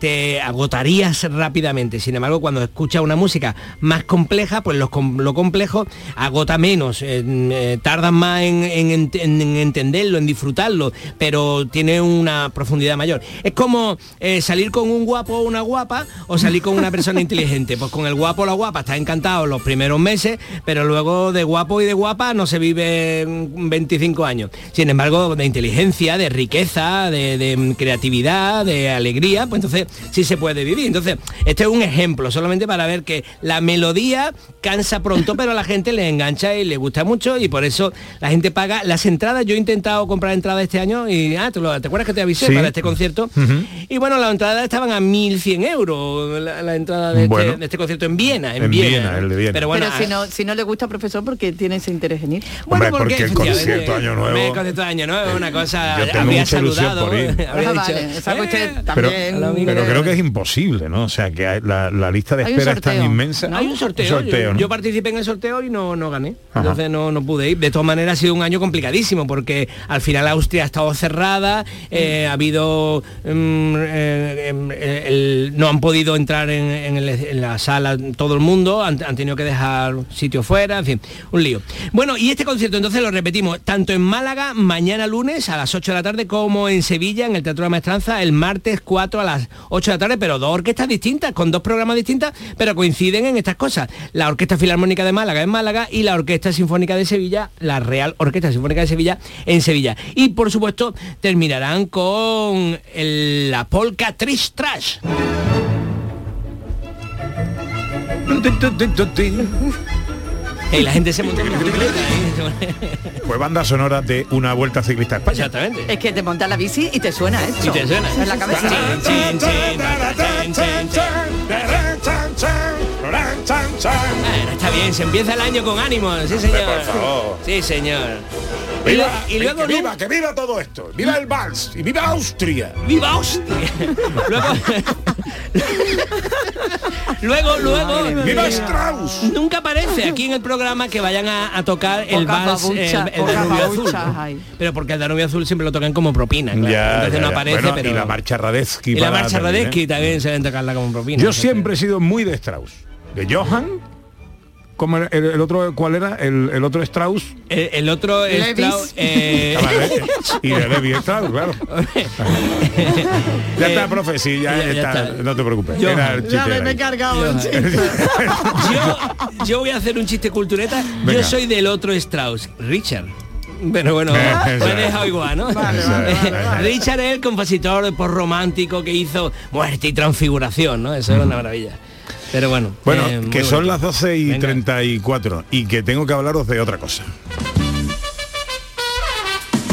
[SPEAKER 6] te agotarías rápidamente. Sin embargo, cuando escuchas una música más compleja, pues los lo complejo agota menos, eh, eh, tardan más en, en ent- en- en entenderlo, en disfrutarlo, pero tiene una profundidad mayor. Como eh, salir con un guapo o una guapa o salir con una persona inteligente. Pues con el guapo o la guapa está encantado los primeros meses, pero luego de guapo y de guapa no se vive mm, 25 años. Sin embargo, de inteligencia, de riqueza, de, de, creatividad, de alegría, pues entonces sí se puede vivir. Entonces, este es un ejemplo, solamente para ver que la melodía cansa pronto, pero a la gente le engancha y le gusta mucho y por eso la gente paga las entradas. Yo he intentado comprar entradas este año y, ah, ¿te, lo- ¿te acuerdas que te avisé
[SPEAKER 2] Sí.
[SPEAKER 6] para este concierto? Y bueno, las entradas estaban a 1.100 euros, la, la entrada de,
[SPEAKER 2] Bueno.
[SPEAKER 6] este, de este concierto en Viena. En,
[SPEAKER 2] En
[SPEAKER 6] Viena,
[SPEAKER 2] Viena, el de Viena.
[SPEAKER 6] Pero bueno,
[SPEAKER 4] Pero si
[SPEAKER 6] ah,
[SPEAKER 4] no, si no le gusta profesor, porque tiene ese interés en ir.
[SPEAKER 6] bueno,
[SPEAKER 2] Hombre, porque el
[SPEAKER 6] efectivamente,
[SPEAKER 2] concierto Año Nuevo-
[SPEAKER 6] El concierto Año Nuevo es una cosa...
[SPEAKER 2] Yo tengo
[SPEAKER 6] habría
[SPEAKER 2] mucha ilusión
[SPEAKER 6] saludado,
[SPEAKER 2] por ir.
[SPEAKER 6] habría
[SPEAKER 4] Ah,
[SPEAKER 6] dicho,
[SPEAKER 4] vale, esa que usted
[SPEAKER 6] "Eh,
[SPEAKER 2] Pero,
[SPEAKER 4] también.
[SPEAKER 2] pero creo que es imposible, ¿no? O sea, que hay- la, la lista de espera es tan inmensa.
[SPEAKER 6] Hay un sorteo.
[SPEAKER 2] sorteo,
[SPEAKER 6] yo,
[SPEAKER 2] ¿no?
[SPEAKER 6] yo participé en el sorteo y no, no gané.
[SPEAKER 2] Ajá.
[SPEAKER 6] Entonces no, no pude ir. De todas maneras ha sido un año complicadísimo porque al final Austria ha estado cerrada, eh, ha habido... mm, eh, em, eh, no han podido entrar en, la sala todo el mundo, han, han tenido que dejar sitio fuera, en fin, un lío. Bueno, y este concierto entonces lo repetimos, tanto en Málaga, mañana lunes a las 8 de la tarde, como en Sevilla, en el Teatro de la Maestranza, el martes 4 a las 8 de la tarde, pero dos orquestas distintas, con dos programas distintas, pero coinciden en estas cosas. La Orquesta Filarmónica de Málaga en Málaga y la Orquesta Sinfónica de Sevilla, la Real Orquesta Sinfónica de Sevilla en Sevilla. Y por supuesto terminarán con el- la polka Trish Trash. Y la gente se monta en bicicleta. ¿eh?
[SPEAKER 2] Fue banda sonora de una vuelta ciclista a España.
[SPEAKER 6] Exactamente.
[SPEAKER 4] Es que te montas la bici y te suena esto.
[SPEAKER 6] Y te suena.
[SPEAKER 4] En la cabeza.
[SPEAKER 6] Bueno, está bien, se empieza el año con ánimo, sí señor. Sí señor. Y,
[SPEAKER 2] Viva,
[SPEAKER 6] y luego
[SPEAKER 2] que viva, que viva todo esto. Viva el vals y viva Austria.
[SPEAKER 6] ¡Viva Austria! luego, luego, luego,
[SPEAKER 2] ¡Viva
[SPEAKER 6] eh,
[SPEAKER 2] Strauss!
[SPEAKER 6] Nunca aparece aquí en el programa que vayan a, a tocar el vals, el,
[SPEAKER 4] babuchas,
[SPEAKER 6] el
[SPEAKER 4] pocas
[SPEAKER 6] Danubio Azul. Pero porque el Danubio Azul siempre lo tocan como propina, claro.
[SPEAKER 2] Ya,
[SPEAKER 6] Entonces
[SPEAKER 2] ya,
[SPEAKER 6] no aparece,
[SPEAKER 2] Bueno,
[SPEAKER 6] pero...
[SPEAKER 2] Y la marcha Radetzky.
[SPEAKER 6] y la marcha
[SPEAKER 2] también, ¿eh?
[SPEAKER 6] Radetzky también se deben tocarla como propina.
[SPEAKER 2] Yo siempre he sido muy de Strauss. De Johann. ¿Cómo era? el, el otro cuál era? El, el otro Strauss.
[SPEAKER 6] El, el otro
[SPEAKER 4] Levis.
[SPEAKER 6] Strauss, eh,
[SPEAKER 2] y de Levi Strauss, claro. ya está, profe, sí, ya,
[SPEAKER 6] ya- ya
[SPEAKER 2] está.
[SPEAKER 6] está.
[SPEAKER 2] No te preocupes.
[SPEAKER 6] Yo-
[SPEAKER 2] Era el chiste
[SPEAKER 4] Ya me he cargado el chiste.
[SPEAKER 6] yo, yo voy a hacer un chiste cultureta.
[SPEAKER 2] Venga.
[SPEAKER 6] Yo soy del otro Strauss, Richard. Bueno, bueno, me he dejado igual, ¿no?
[SPEAKER 4] Vale, vale, vale, vale.
[SPEAKER 6] Richard es el compositor por romántico que hizo Muerte y Transfiguración, ¿no? Eso es una maravilla. Pero bueno.
[SPEAKER 2] Bueno,
[SPEAKER 6] eh,
[SPEAKER 2] que son
[SPEAKER 6] bonito.
[SPEAKER 2] las 12 y
[SPEAKER 6] Venga.
[SPEAKER 2] 34 y que tengo que hablaros de otra cosa.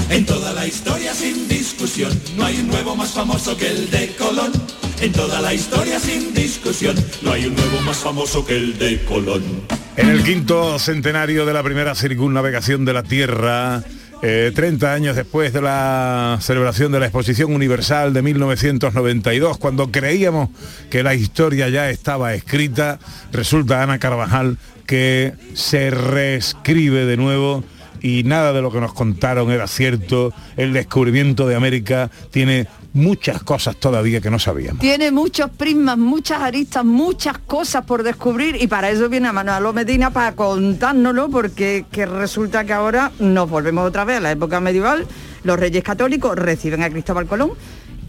[SPEAKER 10] En toda la historia sin discusión, no hay un nuevo más famoso que el de Colón. En toda la historia sin discusión, no hay un nuevo más famoso que el de Colón.
[SPEAKER 2] En el quinto centenario de la primera circunnavegación de la Tierra, eh, 30 años después de la celebración de la Exposición Universal de 1992, cuando creíamos que la historia ya estaba escrita, resulta Ana Carvajal que se reescribe de nuevo y nada de lo que nos contaron era cierto. El descubrimiento de América tiene muchas cosas todavía que no sabíamos.
[SPEAKER 4] Tiene muchos prismas, muchas aristas, muchas cosas por descubrir y para eso viene a Manolo Medina para contárnoslo porque que resulta que ahora nos volvemos otra vez a la época medieval, los reyes católicos reciben a Cristóbal Colón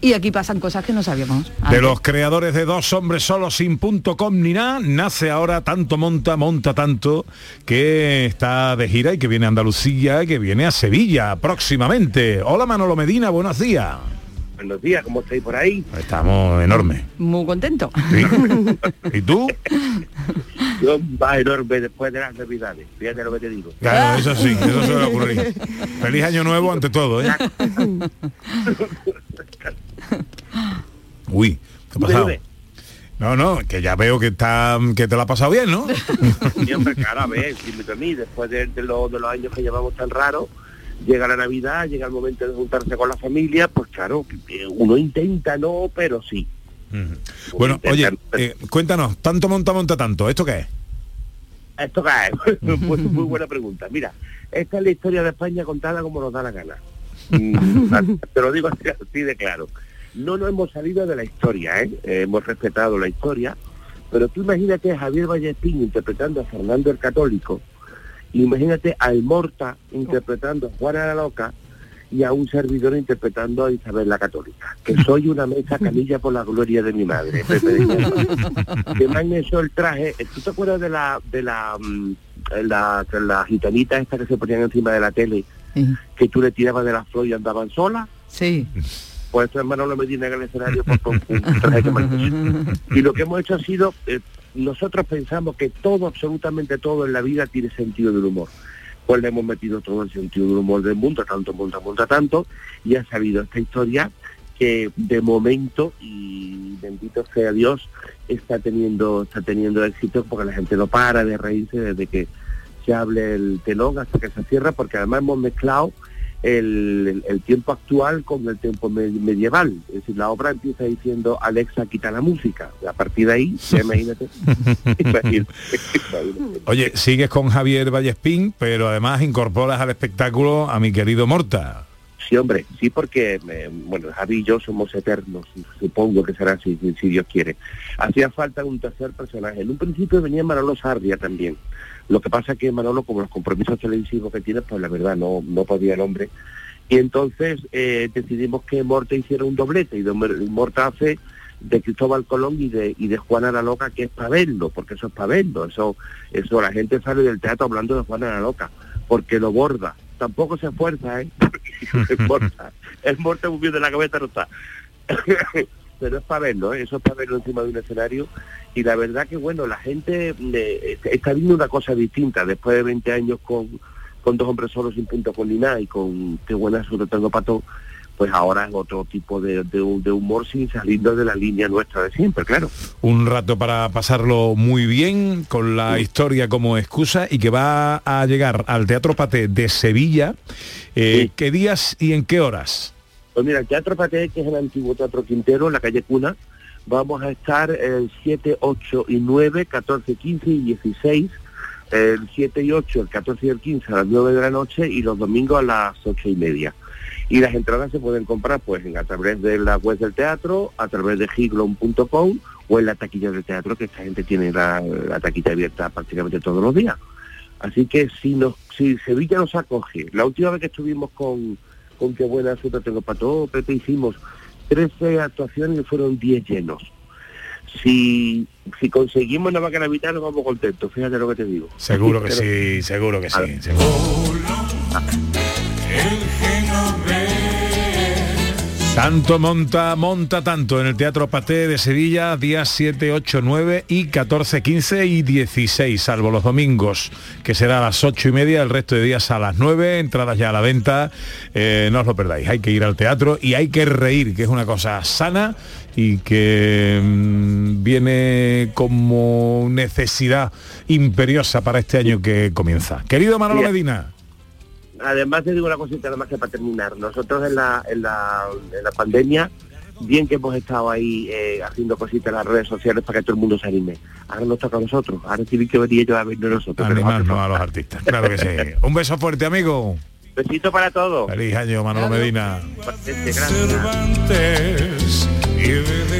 [SPEAKER 4] y aquí pasan cosas que no sabíamos.
[SPEAKER 2] De los creadores de Dos Hombres Solos sin punto com ni nada, nace ahora tanto monta, monta tanto, que está de gira y que viene a Andalucía, que viene a Sevilla próximamente. Hola Manolo Medina, buenos días.
[SPEAKER 11] Buenos días, ¿cómo estáis por ahí?
[SPEAKER 2] Estamos enormes.
[SPEAKER 4] Muy contento.
[SPEAKER 2] ¿sí? ¿Y tú?
[SPEAKER 11] Yo va enorme después de las navidades, fíjate lo que te digo.
[SPEAKER 2] Claro, eso sí, eso se va a ocurrir. Feliz año nuevo ante todo, ¿eh? Uy, ¿qué ha pasado? No, no, que ya veo que está que te la ha pasado bien, ¿no?
[SPEAKER 11] Siempre, claro, a ver, dime a mí, después de, de los, de los años que llevamos tan raros, llega la Navidad, llega el momento de juntarse con la familia, pues claro, eh, uno intenta, no, pero sí.
[SPEAKER 2] Bueno, oye, eh, cuéntanos, tanto monta, monta tanto, ¿esto qué es?
[SPEAKER 11] ¿Esto qué es? Pues muy buena pregunta. Mira, esta es la historia de España contada como nos da la gana. Mm, Te lo digo así, así de claro. No nos hemos salido de la historia, ¿eh? Eh, hemos respetado la historia, pero tú imagínate a Javier Vallespín interpretando a Fernando el Católico, imagínate a El Morta interpretando a Juana la Loca y a un servidor interpretando a Isabel la Católica, que soy una mesa canilla por la gloria de mi madre, Pepe de que me han hecho el traje, ¿tú te acuerdas de la de la mm, la, la gitanita esta que se ponían encima de la tele, que tú le tirabas de la flor y andaban solas?
[SPEAKER 4] Sí.
[SPEAKER 11] Pues esto es Manolo Medina en el escenario por, por un traje que me han hecho. Y lo que hemos hecho ha sido, eh, nosotros pensamos que todo, absolutamente todo en la vida tiene sentido del humor. Pues le hemos metido todo el sentido del humor del mundo, tanto, monta, monta, tanto, y ha salido esta historia que de momento, y bendito sea Dios, está teniendo, está teniendo éxito porque la gente no para de reírse desde que se hable el telón hasta que se cierra, porque además hemos mezclado el, el- tiempo actual con el tiempo me- medieval. Es decir, la obra empieza diciendo Alexa quita la música. A partir de ahí, ya imagínate. imagínate, imagínate.
[SPEAKER 2] Oye, sigues con Javier Vallespín, pero además incorporas al espectáculo a mi querido Morta.
[SPEAKER 11] Sí, hombre, sí, porque, eh, bueno, Javi y yo somos eternos, supongo que será así, si, si Dios quiere. Hacía falta un tercer personaje. En un principio venía Manolo Sarria también. Lo que pasa es que Manolo, como los compromisos televisivos que tiene, pues la verdad no, no podía el hombre. Y entonces eh, decidimos que Morta hiciera un doblete, y Morta hace de Cristóbal Colón y de, y de Juana la Loca, que es para verlo, porque eso es para verlo. Eso, eso la gente sale del teatro hablando de Juana la Loca, porque lo borda. Tampoco se esfuerza, ¿eh? es Morta. Es Morta muy de la cabeza no está. Pero es para verlo, ¿eh? eso es para verlo encima de un escenario. Y la verdad que, bueno, la gente eh, está viendo una cosa distinta. Después de 20 años con, con dos hombres solos sin punto con ni nada y con qué buena suerte tengo para todo, pues ahora es otro tipo de, de hu- de humor sin saliendo de la línea nuestra de siempre, claro.
[SPEAKER 2] Un rato para pasarlo muy bien, con la historia como excusa y que va a llegar al Teatro Paté de Sevilla. Eh, ¿Qué días y en qué horas?
[SPEAKER 11] Pues mira, el Teatro Paté, que es el antiguo Teatro Quintero, en la calle Cuna, vamos a estar el 7, 8 y 9, 14, 15 y 16, el 7 y 8, el 14 y el 15 a las 9 de la noche y los domingos a las 8 y media. Y las entradas se pueden comprar pues a través de la web del teatro, a través de giglon.com o en la taquilla del teatro, que esta gente tiene la, la taquilla abierta prácticamente todos los días. Así que si nos, si Sevilla nos acoge, la última vez que estuvimos con, con qué buena suerte tengo para todo, Pepe, hicimos 13 actuaciones y fueron 10 llenos. Si, si conseguimos la máquina vital nos vamos contentos, fíjate lo que te digo.
[SPEAKER 2] Seguro que
[SPEAKER 11] Pero-
[SPEAKER 2] sí, seguro que sí. seguro. Tanto monta, monta tanto en el Teatro Paté de Sevilla, días 7, 8, 9 y 14, 15 y 16, salvo los domingos, que será a las 8 y media, el resto de días a las 9, entradas ya a la venta, Eh, no os lo perdáis, hay que ir al teatro y hay que reír, que es una cosa sana y que mm, viene como necesidad imperiosa para este año que comienza. Querido Manolo. Medina.
[SPEAKER 11] Además te digo una cosita nada más que para terminar. Nosotros en la, en la, en la pandemia, bien que hemos estado ahí eh, haciendo cositas en las redes sociales para que todo el mundo se anime. Ahora nos toca a nosotros. Ahora tienen que venir ellos a vernos nosotros.
[SPEAKER 2] Animarnos a los artistas, claro que sí. Un beso fuerte, amigo.
[SPEAKER 11] Besito para todos.
[SPEAKER 2] Feliz año, Manolo Medina.
[SPEAKER 11] Gracias.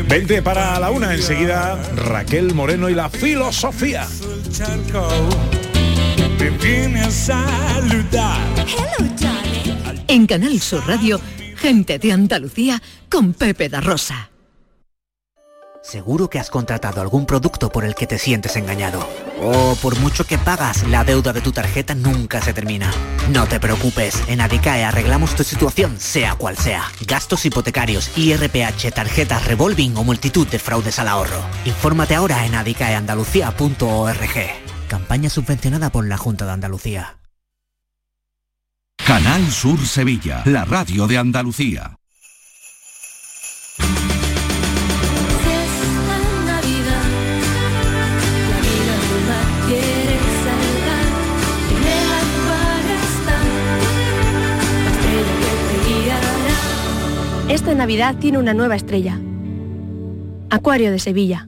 [SPEAKER 2] 20 para la una, enseguida Raquel Moreno y la filosofía.
[SPEAKER 10] Me viene a saludar.
[SPEAKER 1] En Canal Sur Radio, gente de Andalucía con Pepe da Rosa.
[SPEAKER 12] Seguro que has contratado algún producto por el que te sientes engañado. O por mucho que pagas, la deuda de tu tarjeta nunca se termina. No te preocupes, en Adicae arreglamos tu situación, sea cual sea. Gastos hipotecarios, IRPH, tarjetas revolving o multitud de fraudes al ahorro. Infórmate ahora en adicaeandalucía.org. Campaña subvencionada por la Junta de Andalucía.
[SPEAKER 13] Canal Sur Sevilla, la radio de Andalucía.
[SPEAKER 3] Esta Navidad,
[SPEAKER 14] tiene una nueva estrella. Acuario de Sevilla.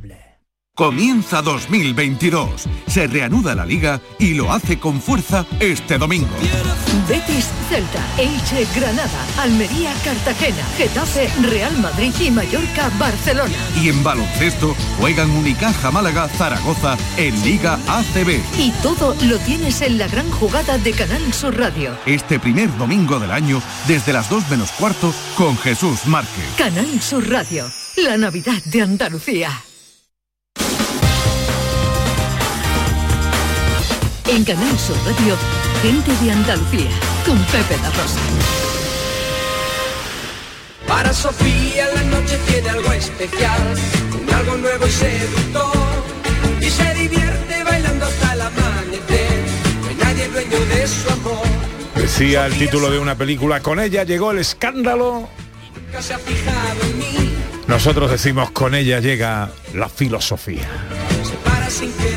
[SPEAKER 13] Comienza 2022. Se reanuda la liga y lo hace con fuerza este domingo.
[SPEAKER 1] Betis, Celta, Elche, Granada, Almería, Cartagena, Getafe, Real Madrid y Mallorca, Barcelona.
[SPEAKER 13] Y en baloncesto juegan Unicaja Málaga Zaragoza en Liga ACB.
[SPEAKER 1] Y todo lo tienes en la gran jugada de Canal Sur Radio.
[SPEAKER 13] Este primer domingo del año desde las 2 menos cuarto con Jesús Márquez.
[SPEAKER 1] Canal Sur Radio, la Navidad de Andalucía. En Canal Sur Radio, gente de Andalucía, con Pepe da Rosa.
[SPEAKER 15] Para Sofía la noche tiene algo especial, un algo nuevo y seductor. Y se divierte bailando hasta el amanecer, no hay nadie dueño de su amor.
[SPEAKER 2] Decía el título de una película, con ella llegó el escándalo.
[SPEAKER 15] Nunca se ha fijado en mí,
[SPEAKER 2] Nosotros decimos, con ella llega la filosofía.
[SPEAKER 15] se para sin la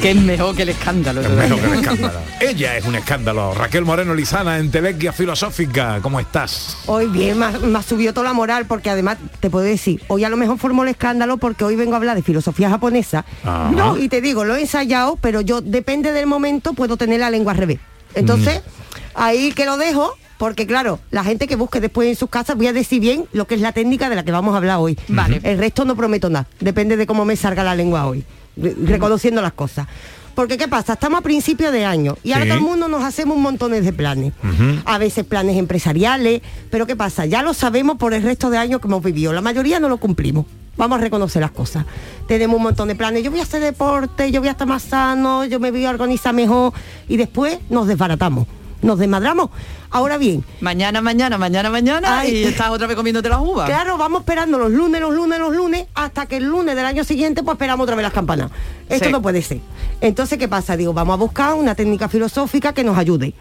[SPEAKER 4] Que es mejor que el escándalo.
[SPEAKER 2] Es mejor que el escándalo. Ella es un escándalo. Raquel Moreno Lizana, en Telequia Filosófica. ¿Cómo estás?
[SPEAKER 5] Hoy bien, me ha, me ha subido toda la moral porque además te puedo decir, hoy a lo mejor formo el escándalo porque hoy vengo a hablar de filosofía japonesa.
[SPEAKER 2] Ajá.
[SPEAKER 5] No, y te digo, lo he ensayado, pero yo depende del momento puedo tener la lengua al revés. Entonces, ahí que lo dejo, porque claro, la gente que busque después en sus casas voy a decir bien lo que es la técnica de la que vamos a hablar hoy.
[SPEAKER 4] Vale.
[SPEAKER 5] El resto no prometo nada, depende de cómo me salga la lengua hoy, reconociendo las cosas. Porque ¿qué pasa? Estamos a principio de año y ahora
[SPEAKER 2] Sí.
[SPEAKER 5] todo el mundo nos hacemos un montón de planes. A veces planes empresariales, pero ¿qué pasa? Ya lo sabemos por el resto de años que hemos vivido. La mayoría no lo cumplimos. Vamos a reconocer las cosas. Tenemos un montón de planes. Yo voy a hacer deporte, yo voy a estar más sano, yo me voy a organizar mejor y después nos desbaratamos, nos desmadramos. Ahora bien,
[SPEAKER 4] Mañana, mañana, mañana, mañana
[SPEAKER 5] Ay.
[SPEAKER 4] y estás otra vez comiéndote las uvas.
[SPEAKER 5] Claro, vamos esperando los lunes, los lunes, los lunes, hasta que el lunes del año siguiente pues esperamos otra vez las campanas. Esto
[SPEAKER 4] Sí.
[SPEAKER 5] no puede ser. Entonces, ¿qué pasa? Digo, vamos a buscar una técnica filosófica que nos ayude.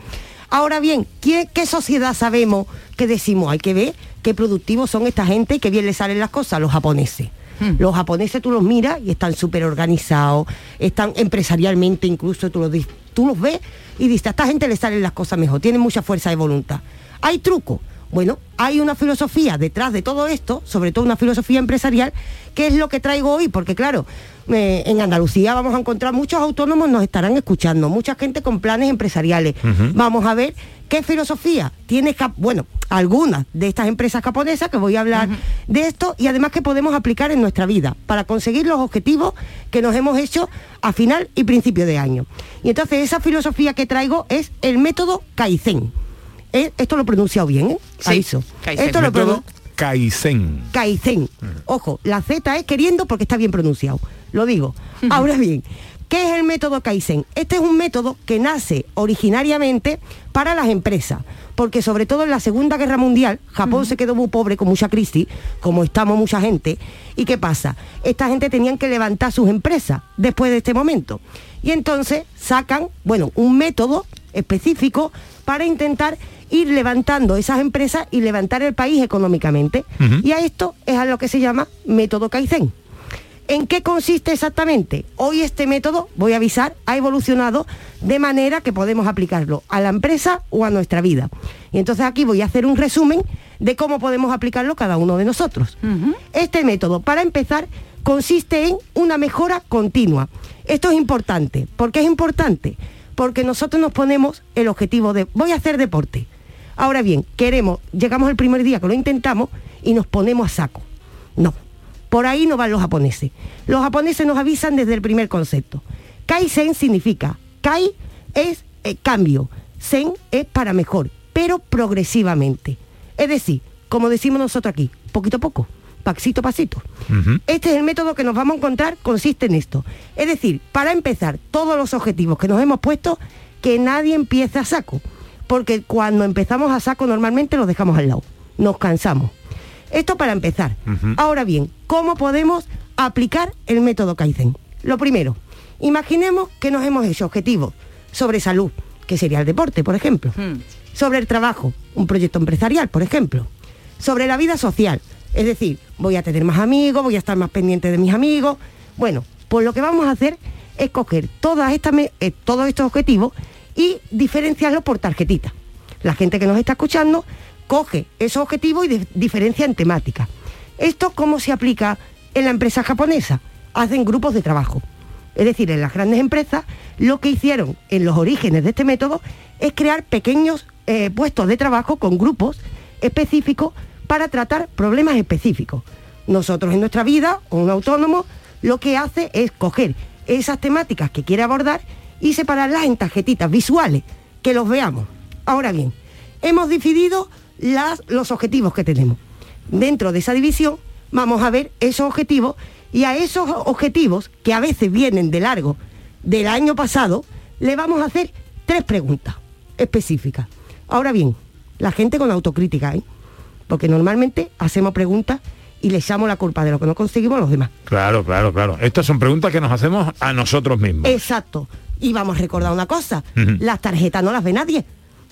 [SPEAKER 5] Ahora bien, ¿qué, qué sociedad sabemos que decimos? Hay que ver qué productivos son esta gente y qué bien les salen las cosas, los japoneses. Los japoneses tú los miras y están súper organizados, están empresarialmente incluso, tú los, tú los ves y dices, a esta gente le salen las cosas mejor, tienen mucha fuerza de voluntad. ¿Hay truco? Bueno, hay una filosofía detrás de todo esto, sobre todo una filosofía empresarial, que es lo que traigo hoy, porque claro, eh, en Andalucía vamos a encontrar muchos autónomos, nos estarán escuchando, mucha gente con planes empresariales. Vamos a ver qué filosofía tiene, bueno, algunas de estas empresas japonesas, que voy a hablar de esto, y además que podemos aplicar en nuestra vida para conseguir los objetivos que nos hemos hecho a final y principio de año. Y entonces esa filosofía que traigo es el método Kaizen. Eh, Esto lo he pronunciado bien, ¿eh?
[SPEAKER 2] Sí,
[SPEAKER 5] Aviso.
[SPEAKER 2] Kaizen.
[SPEAKER 5] Esto lo pronun-
[SPEAKER 2] Kaizen.
[SPEAKER 5] Kaizen. Ojo, la Z es queriendo porque está bien pronunciado. Lo digo. Ahora bien, ¿qué es el método Kaizen? Este es un método que nace originariamente para las empresas. Porque sobre todo en la Segunda Guerra Mundial, Japón se quedó muy pobre con mucha crisis, como estamos mucha gente. ¿Y qué pasa? Esta gente tenían que levantar sus empresas después de este momento. Y entonces sacan, bueno, un método específico para intentar ir levantando esas empresas y levantar el país económicamente. Y a esto es a lo que se llama método Kaizen. ¿En qué consiste exactamente? Hoy este método, voy a avisar, ha evolucionado de manera que podemos aplicarlo a la empresa o a nuestra vida. Y entonces aquí voy a hacer un resumen de cómo podemos aplicarlo cada uno de nosotros. Este método, para empezar, consiste en una mejora continua. Esto es importante. ¿Por qué es importante? Porque nosotros nos ponemos el objetivo de voy a hacer deporte. Ahora bien, queremos, llegamos el primer día que lo intentamos y nos ponemos a saco. No, por ahí no van los japoneses. Los japoneses nos avisan desde el primer concepto. Kaizen significa, Kai es eh, cambio, Zen es para mejor, pero progresivamente. Es decir, como decimos nosotros aquí, poquito a poco, pasito a pasito. Este es el método que nos vamos a encontrar, consiste en esto. Es decir, para empezar, todos los objetivos que nos hemos puesto, que nadie empiece a saco. Porque cuando empezamos a saco normalmente los dejamos al lado. Nos cansamos. Esto para empezar. Ahora bien, ¿cómo podemos aplicar el método Kaizen? Lo primero, imaginemos que nos hemos hecho objetivos sobre salud, que sería el deporte, por ejemplo. Sobre el trabajo, un proyecto empresarial, por ejemplo. Sobre la vida social, es decir, voy a tener más amigos, voy a estar más pendiente de mis amigos. Bueno, pues lo que vamos a hacer es coger todas estas eh, todos estos objetivos y diferenciarlos por tarjetita. La gente que nos está escuchando coge esos objetivos y diferencia en temáticas. ¿Esto cómo se aplica en la empresa japonesa? Hacen grupos de trabajo. Es decir, en las grandes empresas lo que hicieron en los orígenes de este método es crear pequeños eh, puestos de trabajo con grupos específicos para tratar problemas específicos. Nosotros en nuestra vida, un autónomo, lo que hace es coger esas temáticas que quiere abordar y separarlas en tarjetitas visuales, que los veamos. Ahora bien, hemos dividido las- los objetivos que tenemos. Dentro de esa división vamos a ver esos objetivos y a esos objetivos, que a veces vienen de largo del año pasado, le vamos a hacer tres preguntas específicas. Ahora bien, la gente con autocrítica, ¿eh? porque normalmente hacemos preguntas y le echamos la culpa de lo que no conseguimos a los demás.
[SPEAKER 2] Claro, claro, claro. Estas son preguntas que nos hacemos a nosotros mismos.
[SPEAKER 5] Exacto. Y vamos a recordar una cosa, las tarjetas no las ve nadie,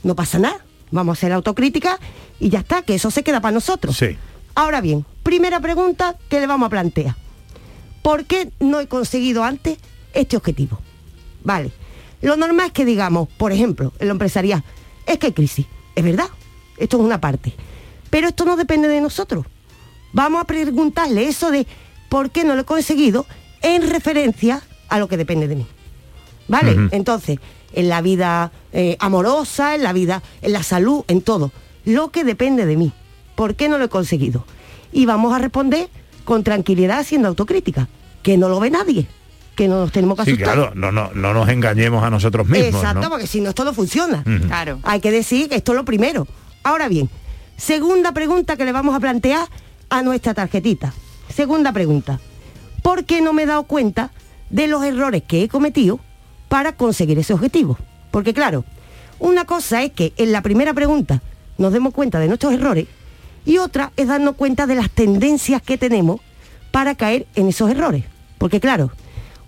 [SPEAKER 5] no pasa nada. Vamos a hacer autocrítica y ya está, que eso se queda para nosotros.
[SPEAKER 2] Sí.
[SPEAKER 5] Ahora bien, primera pregunta que le vamos a plantear. ¿Por qué no he conseguido antes este objetivo? Vale. Lo normal es que digamos, por ejemplo, en lo empresarial, es que hay crisis. Es verdad, esto es una parte. Pero esto no depende de nosotros. Vamos a preguntarle eso de por qué no lo he conseguido en referencia a lo que depende de mí. ¿Vale? Entonces, en la vida eh, amorosa, en la vida, en la salud, en todo. Lo que depende de mí. ¿Por qué no lo he conseguido? Y vamos a responder con tranquilidad haciendo autocrítica. Que no lo ve nadie. Que no nos tenemos que
[SPEAKER 2] Sí,
[SPEAKER 5] asustar.
[SPEAKER 2] claro, no, no, no nos engañemos a nosotros mismos.
[SPEAKER 5] Exacto,
[SPEAKER 2] ¿no?
[SPEAKER 5] porque si no esto no funciona.
[SPEAKER 4] Claro.
[SPEAKER 5] Hay que decir que esto es lo primero. Ahora bien, segunda pregunta que le vamos a plantear a nuestra tarjetita. Segunda pregunta. ¿Por qué no me he dado cuenta de los errores que he cometido para conseguir ese objetivo? Porque claro, una cosa es que en la primera pregunta nos demos cuenta de nuestros errores y otra es darnos cuenta de las tendencias que tenemos para caer en esos errores. Porque claro,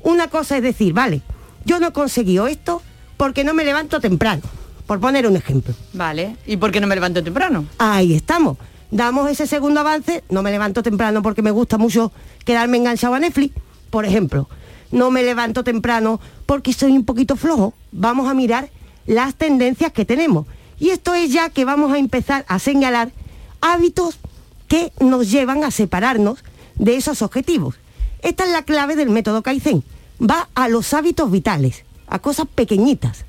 [SPEAKER 5] una cosa es decir, vale, yo no he conseguido esto porque no me levanto temprano, por poner un ejemplo.
[SPEAKER 4] Vale. ¿Y por qué no me levanto temprano?
[SPEAKER 5] Ahí estamos. Damos ese segundo avance, no me levanto temprano porque me gusta mucho quedarme enganchado a Netflix, por ejemplo. No me levanto temprano porque soy un poquito flojo. Vamos a mirar las tendencias que tenemos. Y esto es ya que vamos a empezar a señalar hábitos que nos llevan a separarnos de esos objetivos. Esta es la clave del método Kaizen. Va a los hábitos vitales, a cosas pequeñitas.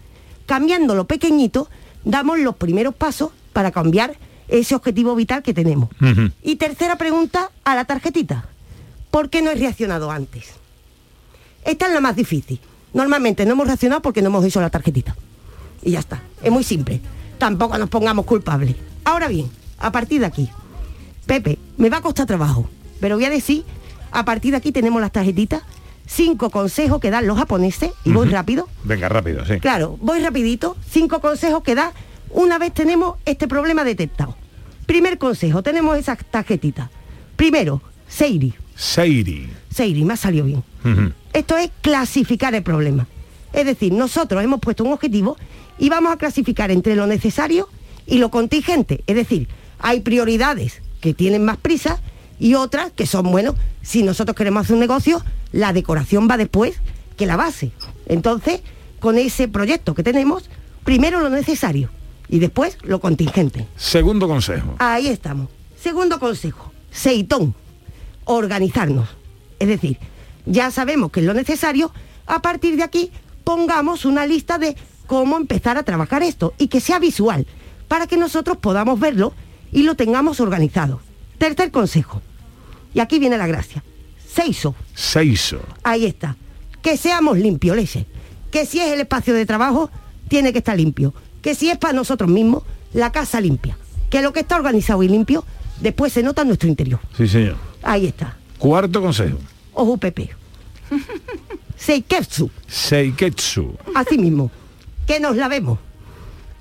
[SPEAKER 5] Cambiando lo pequeñito, damos los primeros pasos para cambiar ese objetivo vital que tenemos. Y tercera pregunta a la tarjetita. ¿Por qué no he reaccionado antes? Esta es la más difícil. Normalmente no hemos reaccionado porque no hemos hecho la tarjetita. Y ya está. Es muy simple. Tampoco nos pongamos culpables. Ahora bien, a partir de aquí, Pepe, me va a costar trabajo, pero voy a decir, a partir de aquí tenemos las tarjetitas, cinco consejos que dan los japoneses, y voy rápido,
[SPEAKER 2] Venga, rápido, sí.
[SPEAKER 5] Claro, voy rapidito. Cinco consejos que da una vez tenemos este problema detectado. Primer consejo, tenemos esa tarjetita. Primero, Seiri.
[SPEAKER 2] Seiri.
[SPEAKER 5] Seiri, me ha salido bien. Esto es clasificar el problema. Es decir, nosotros hemos puesto un objetivo y vamos a clasificar entre lo necesario y lo contingente. Es decir, hay prioridades que tienen más prisa y otras que son, bueno, si nosotros queremos hacer un negocio, la decoración va después que la base. Entonces, con ese proyecto que tenemos, primero lo necesario y después lo contingente.
[SPEAKER 2] Segundo consejo.
[SPEAKER 5] Ahí estamos. Segundo consejo, Seitón, organizarnos. Es decir, ya sabemos que es lo necesario, a partir de aquí pongamos una lista de cómo empezar a trabajar esto y que sea visual, para que nosotros podamos verlo y lo tengamos organizado. Tercer consejo, y aquí viene la gracia, Seiso.
[SPEAKER 2] Seiso.
[SPEAKER 5] Ahí está. Que seamos limpios, leche. Que si es el espacio de trabajo, tiene que estar limpio. Que si es para nosotros mismos, la casa limpia. Que lo que está organizado y limpio, después se nota en nuestro interior.
[SPEAKER 2] Sí, señor.
[SPEAKER 5] Ahí está.
[SPEAKER 2] Cuarto consejo.
[SPEAKER 5] Ojo, Pepe. Seiketsu.
[SPEAKER 2] Seiketsu.
[SPEAKER 5] Así mismo. Que nos lavemos.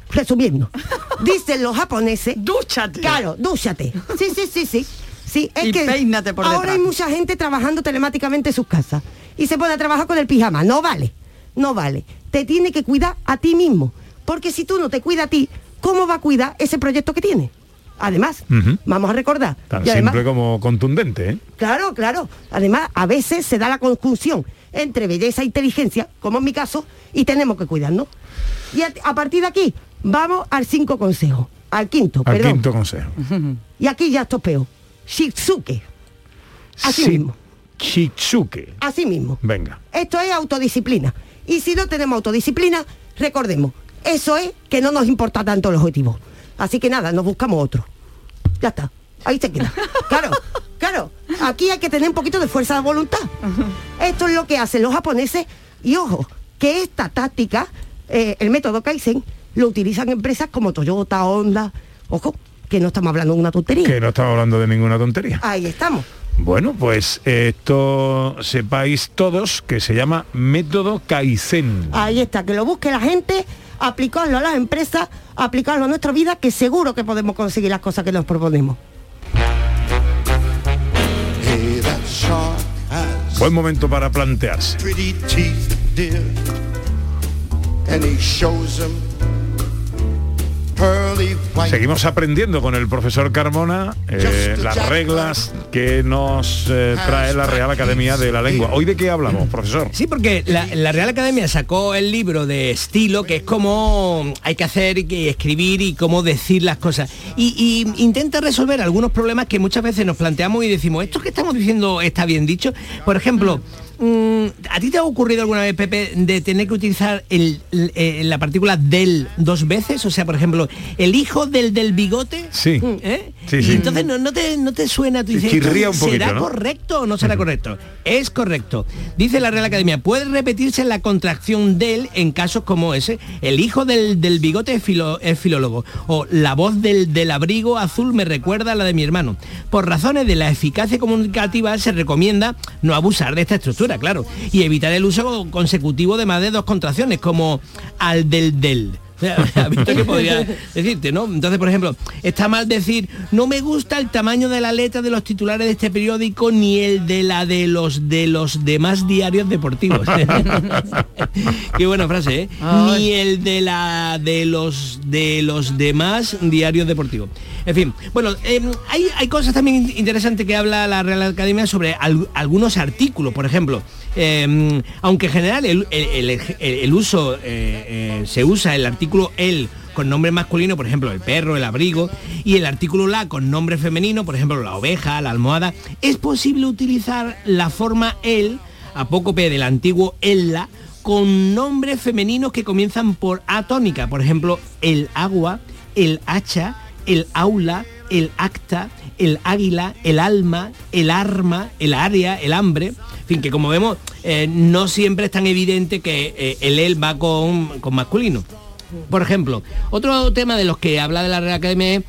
[SPEAKER 5] Resumiendo. Dicen los japoneses.
[SPEAKER 4] Dúchate.
[SPEAKER 5] Claro, dúchate. Sí, sí, sí, sí. Sí, es
[SPEAKER 4] Y
[SPEAKER 5] que
[SPEAKER 4] peínate por
[SPEAKER 5] ahora
[SPEAKER 4] detrás.
[SPEAKER 5] hay mucha gente trabajando telemáticamente en sus casas y se pone a trabajar con el pijama. No vale, no vale. Te tiene que cuidar a ti mismo, porque si tú no te cuidas a ti, ¿cómo va a cuidar ese proyecto que tienes? Además, vamos a recordar.
[SPEAKER 2] Tan
[SPEAKER 5] y además,
[SPEAKER 2] simple como contundente, ¿eh?
[SPEAKER 5] Claro, claro. Además, a veces se da la conjunción entre belleza e inteligencia, como en mi caso, y tenemos que cuidarnos. Y a, a partir de aquí, vamos al cinco consejos. Al quinto,
[SPEAKER 2] Al
[SPEAKER 5] perdón.
[SPEAKER 2] quinto consejo.
[SPEAKER 5] Y aquí ya topeo. Shizuke. Así
[SPEAKER 2] Sí.
[SPEAKER 5] mismo.
[SPEAKER 2] Chichuke.
[SPEAKER 5] Así mismo.
[SPEAKER 2] Venga.
[SPEAKER 5] Esto es autodisciplina. Y si no tenemos autodisciplina, recordemos, eso es que no nos importa tanto el objetivo. Así que nada, nos buscamos otro. Ya está. Ahí se queda. Claro, claro. Aquí hay que tener un poquito de fuerza de voluntad. Esto es lo que hacen los japoneses. Y ojo, que esta táctica, eh, el método Kaizen, lo utilizan empresas como Toyota, Honda. Ojo, que no estamos hablando de una tontería.
[SPEAKER 2] Que no estamos hablando de ninguna tontería.
[SPEAKER 5] Ahí estamos.
[SPEAKER 2] Bueno, pues esto sepáis todos que se llama método Kaizen.
[SPEAKER 5] Ahí está, que lo busque la gente, aplicarlo a las empresas, aplicarlo a nuestra vida, que seguro que podemos conseguir las cosas que nos proponemos.
[SPEAKER 2] Buen momento para plantearse. Seguimos aprendiendo con el profesor Carmona eh, las reglas que nos eh, trae la Real Academia de la Lengua. ¿Hoy de qué hablamos, profesor?
[SPEAKER 6] Sí, porque la, la Real Academia sacó el libro de estilo, que es cómo hay que hacer y escribir y cómo decir las cosas. Y, y intenta resolver algunos problemas que muchas veces nos planteamos y decimos, ¿esto que estamos diciendo está bien dicho? Por ejemplo, mm, ¿a ti te ha ocurrido alguna vez, Pepe, de tener que utilizar el- el- eh, la partícula del dos veces? O sea, por ejemplo, el hijo del del bigote.
[SPEAKER 2] Sí.
[SPEAKER 6] ¿eh?
[SPEAKER 2] Sí,
[SPEAKER 6] y
[SPEAKER 2] sí.
[SPEAKER 6] entonces no, no te, no te suena, tú dices,
[SPEAKER 2] Chirría
[SPEAKER 6] ¿esto
[SPEAKER 2] un poquito,
[SPEAKER 6] ¿será
[SPEAKER 2] ¿no?
[SPEAKER 6] correcto o no será correcto? Es correcto. Dice la Real Academia, puede repetirse la contracción del en casos como ese. El hijo del, del bigote es, filo- es filólogo. O la voz del, del abrigo azul me recuerda a la de mi hermano. Por razones de la eficacia comunicativa se recomienda no abusar de esta estructura, claro. Y evitar el uso consecutivo de más de dos contracciones, como al del del. O sea, ¿Has visto que podría decirte, no? Entonces, por ejemplo, está mal decir, no me gusta el tamaño de la letra de los titulares de este periódico ni el de la de los de los demás diarios deportivos. Qué buena frase, ¿eh? Ni el de la de los de los demás diarios deportivos. En fin, bueno, eh, hay, hay cosas también interesantes que habla la Real Academia sobre al- algunos artículos, por ejemplo. Eh, aunque en general el, el- el- uso eh, eh, se usa el artículo el con nombre masculino, por ejemplo, el perro, el abrigo, y el artículo la con nombre femenino, por ejemplo, la oveja, la almohada, es posible utilizar la forma el, apócope del antiguo ella, con nombres femeninos que comienzan por A tónica, por ejemplo, el agua, el hacha, el aula, el acta, el águila, el alma, el arma, el área, el hambre. En fin, que como vemos, eh, no siempre es tan evidente que eh, el él va con, con masculino. Por ejemplo, otro tema de los que habla de la Real Academia es,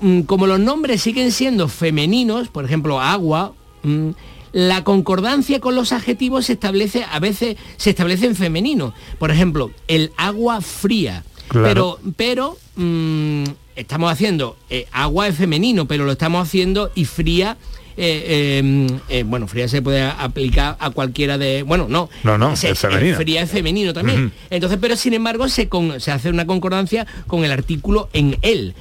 [SPEAKER 6] mm, como los nombres siguen siendo femeninos, por ejemplo, agua, mm, la concordancia con los adjetivos se establece, a veces se establece en femenino. Por ejemplo, el agua fría.
[SPEAKER 2] Claro.
[SPEAKER 6] Pero, pero mm, estamos haciendo, eh, agua es femenino, pero lo estamos haciendo y fría. eh, eh, bueno, fría se puede aplicar a cualquiera de. Bueno, no.
[SPEAKER 2] No, no,
[SPEAKER 6] Se-
[SPEAKER 2] es femenino.
[SPEAKER 6] fría es femenino también. Entonces, pero sin embargo se, con- se hace una concordancia con el artículo en él.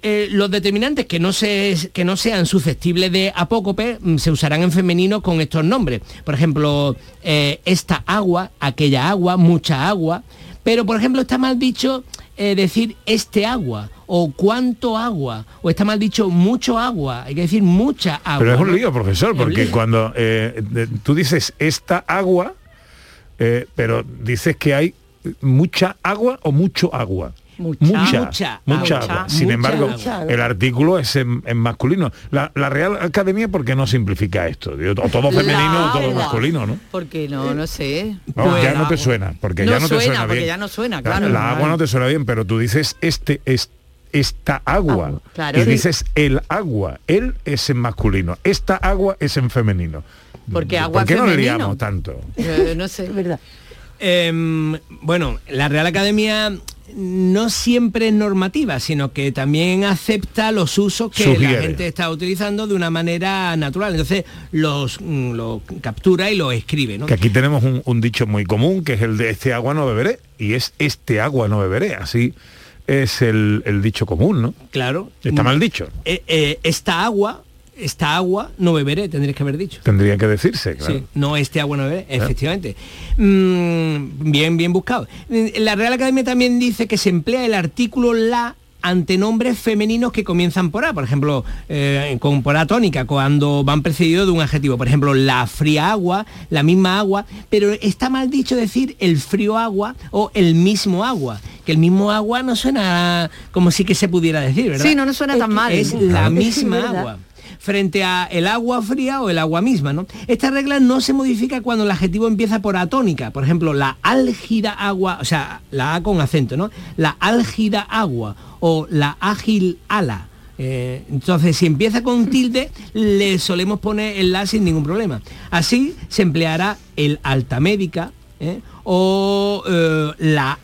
[SPEAKER 6] Eh, los determinantes que no, se, que no sean susceptibles de apócope mm, se usarán en femenino con estos nombres. Por ejemplo, eh, esta agua, aquella agua, mucha agua. Pero, por ejemplo, está mal dicho eh, decir este agua o cuánto agua. O está mal dicho mucho agua. Hay que decir mucha agua.
[SPEAKER 2] Pero es un lío, profesor, porque
[SPEAKER 6] lío.
[SPEAKER 2] cuando eh, tú dices esta agua, eh, pero dices que hay mucha agua o mucho agua.
[SPEAKER 4] Mucha.
[SPEAKER 2] mucha,
[SPEAKER 6] Mucha
[SPEAKER 2] mucha
[SPEAKER 6] agua.
[SPEAKER 2] agua. Sin
[SPEAKER 6] Mucha
[SPEAKER 2] embargo,
[SPEAKER 6] agua.
[SPEAKER 2] el artículo es en, en masculino. La, la Real Academia, ¿por qué no simplifica esto? O todo femenino o todo masculino, ¿no?
[SPEAKER 4] Porque no, no sé.
[SPEAKER 2] No,
[SPEAKER 6] Pues
[SPEAKER 2] ya no te suena, porque
[SPEAKER 4] No
[SPEAKER 2] ya no te
[SPEAKER 4] suena,
[SPEAKER 2] suena
[SPEAKER 4] porque
[SPEAKER 2] bien.
[SPEAKER 4] ya no suena,
[SPEAKER 2] La-
[SPEAKER 4] claro.
[SPEAKER 2] La, agua no te suena bien, pero tú dices este es esta agua
[SPEAKER 4] Agua, claro.
[SPEAKER 2] y
[SPEAKER 4] Sí.
[SPEAKER 2] dices el agua. Él es en masculino, esta agua es en femenino.
[SPEAKER 4] Porque agua
[SPEAKER 2] ¿Por qué no le liamos tanto?
[SPEAKER 4] Eh, no sé, es verdad.
[SPEAKER 6] Em, bueno, la Real Academia no siempre es normativa, sino que también acepta los usos que
[SPEAKER 2] Sugiere.
[SPEAKER 6] la gente está utilizando de una manera natural. Entonces los, mm, los captura y los escribe, ¿no?
[SPEAKER 2] Que aquí tenemos un, un dicho muy común, que es el de este agua no beberé, y es este agua no beberé. Así es el, el dicho común, ¿no?
[SPEAKER 6] Claro.
[SPEAKER 2] Está mal dicho.
[SPEAKER 6] Eh, eh, esta agua, esta agua no beberé, tendrías que haber dicho.
[SPEAKER 2] Tendría que decirse, claro.
[SPEAKER 6] Sí, no este agua no beberé, efectivamente. Mm, bien, bien buscado. La Real Academia también dice que se emplea el artículo la ante nombres femeninos que comienzan por A, por ejemplo, eh, con por A tónica, cuando van precedidos de un adjetivo. Por ejemplo, la fría agua, la misma agua, pero está mal dicho decir el frío agua o el mismo agua, que el mismo agua no suena como si que se pudiera decir, ¿verdad?
[SPEAKER 4] Sí, no nos suena tan mal.
[SPEAKER 6] Es la misma agua frente a el agua fría o el agua misma, ¿no? Esta regla no se modifica cuando el adjetivo empieza por atónica, por ejemplo, la álgida agua, o sea, la A con acento, ¿no? La álgida agua o la ágil ala. Eh, entonces, si empieza con tilde, le solemos poner el la sin ningún problema. Así se empleará el alta médica ¿eh? o eh, la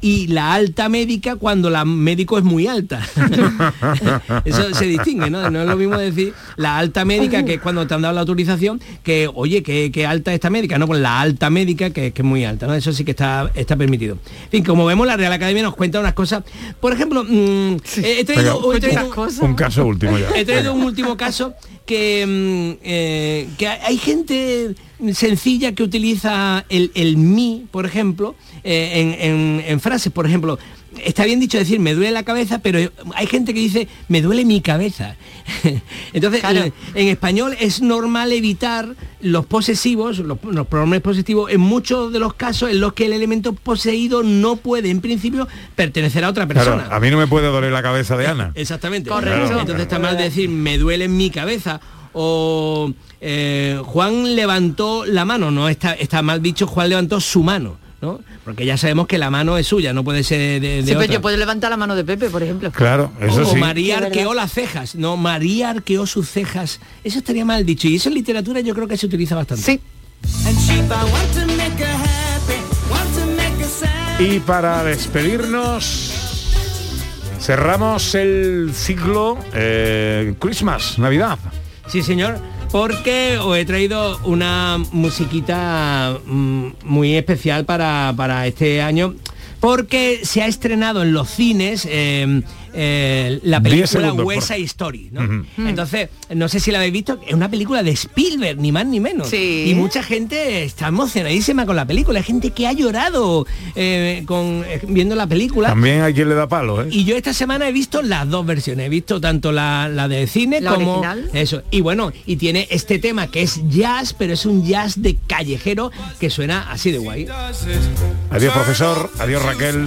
[SPEAKER 6] y la alta médica cuando la médico es muy alta. Eso se distingue, ¿no? No es lo mismo decir la alta médica, que es cuando te han dado la autorización, que, oye, que, alta esta médica, no, pues la alta médica, que, que es muy alta, ¿no? Eso sí que está, está permitido. En fin, como vemos, la Real Academia nos cuenta unas cosas. Por ejemplo, mm, he traído, he traído-
[SPEAKER 2] Un caso último ya.
[SPEAKER 6] He traído un último caso que, mm, eh, que hay gente sencilla que utiliza el, el mi, por ejemplo, eh, en, en- en frases, por ejemplo. Está bien dicho decir me duele la cabeza, pero hay gente que dice me duele mi cabeza. Entonces, en, en español es normal evitar los posesivos, los, los pronombres posesivos, en muchos de los casos en los que el elemento poseído no puede, en principio, pertenecer a otra persona.
[SPEAKER 2] Claro, a mí no me puede doler la cabeza de Ana.
[SPEAKER 6] Exactamente.
[SPEAKER 2] Correcto.
[SPEAKER 6] Entonces está mal decir me duele mi cabeza o eh, Juan levantó la mano, no está, está mal dicho Juan levantó su mano, ¿no? Porque ya sabemos que la mano es suya, no puede ser de, de
[SPEAKER 4] Sí, pero yo puedo levantar la mano de Pepe, por ejemplo.
[SPEAKER 2] Claro, eso
[SPEAKER 6] o
[SPEAKER 2] sí.
[SPEAKER 6] María arqueó las cejas. No, María arqueó sus cejas. Eso estaría mal dicho. Y eso en literatura yo creo que se utiliza bastante.
[SPEAKER 4] Sí.
[SPEAKER 2] Y para despedirnos, cerramos el ciclo eh, Christmas, Navidad.
[SPEAKER 6] Sí, señor, porque os he traído una musiquita mm, muy especial para, para este año, porque se ha estrenado en los cines eh, eh, la película West Side Story. ¿no?
[SPEAKER 2] Ujú.
[SPEAKER 6] Entonces, no sé si la habéis visto, es una película de Spielberg, ni más ni menos.
[SPEAKER 4] Sí.
[SPEAKER 6] Y mucha gente está emocionadísima con la película, hay gente que ha llorado eh, con, eh, viendo la película.
[SPEAKER 2] También hay quien le da palo, ¿eh?
[SPEAKER 6] Y yo esta semana he visto las dos versiones, he visto tanto la, la de cine
[SPEAKER 4] La
[SPEAKER 6] como
[SPEAKER 4] original.
[SPEAKER 6] eso. Y bueno, y tiene este tema que es jazz, pero es un jazz de callejero que suena así de guay.
[SPEAKER 2] Adiós, profesor. Adiós, Raquel.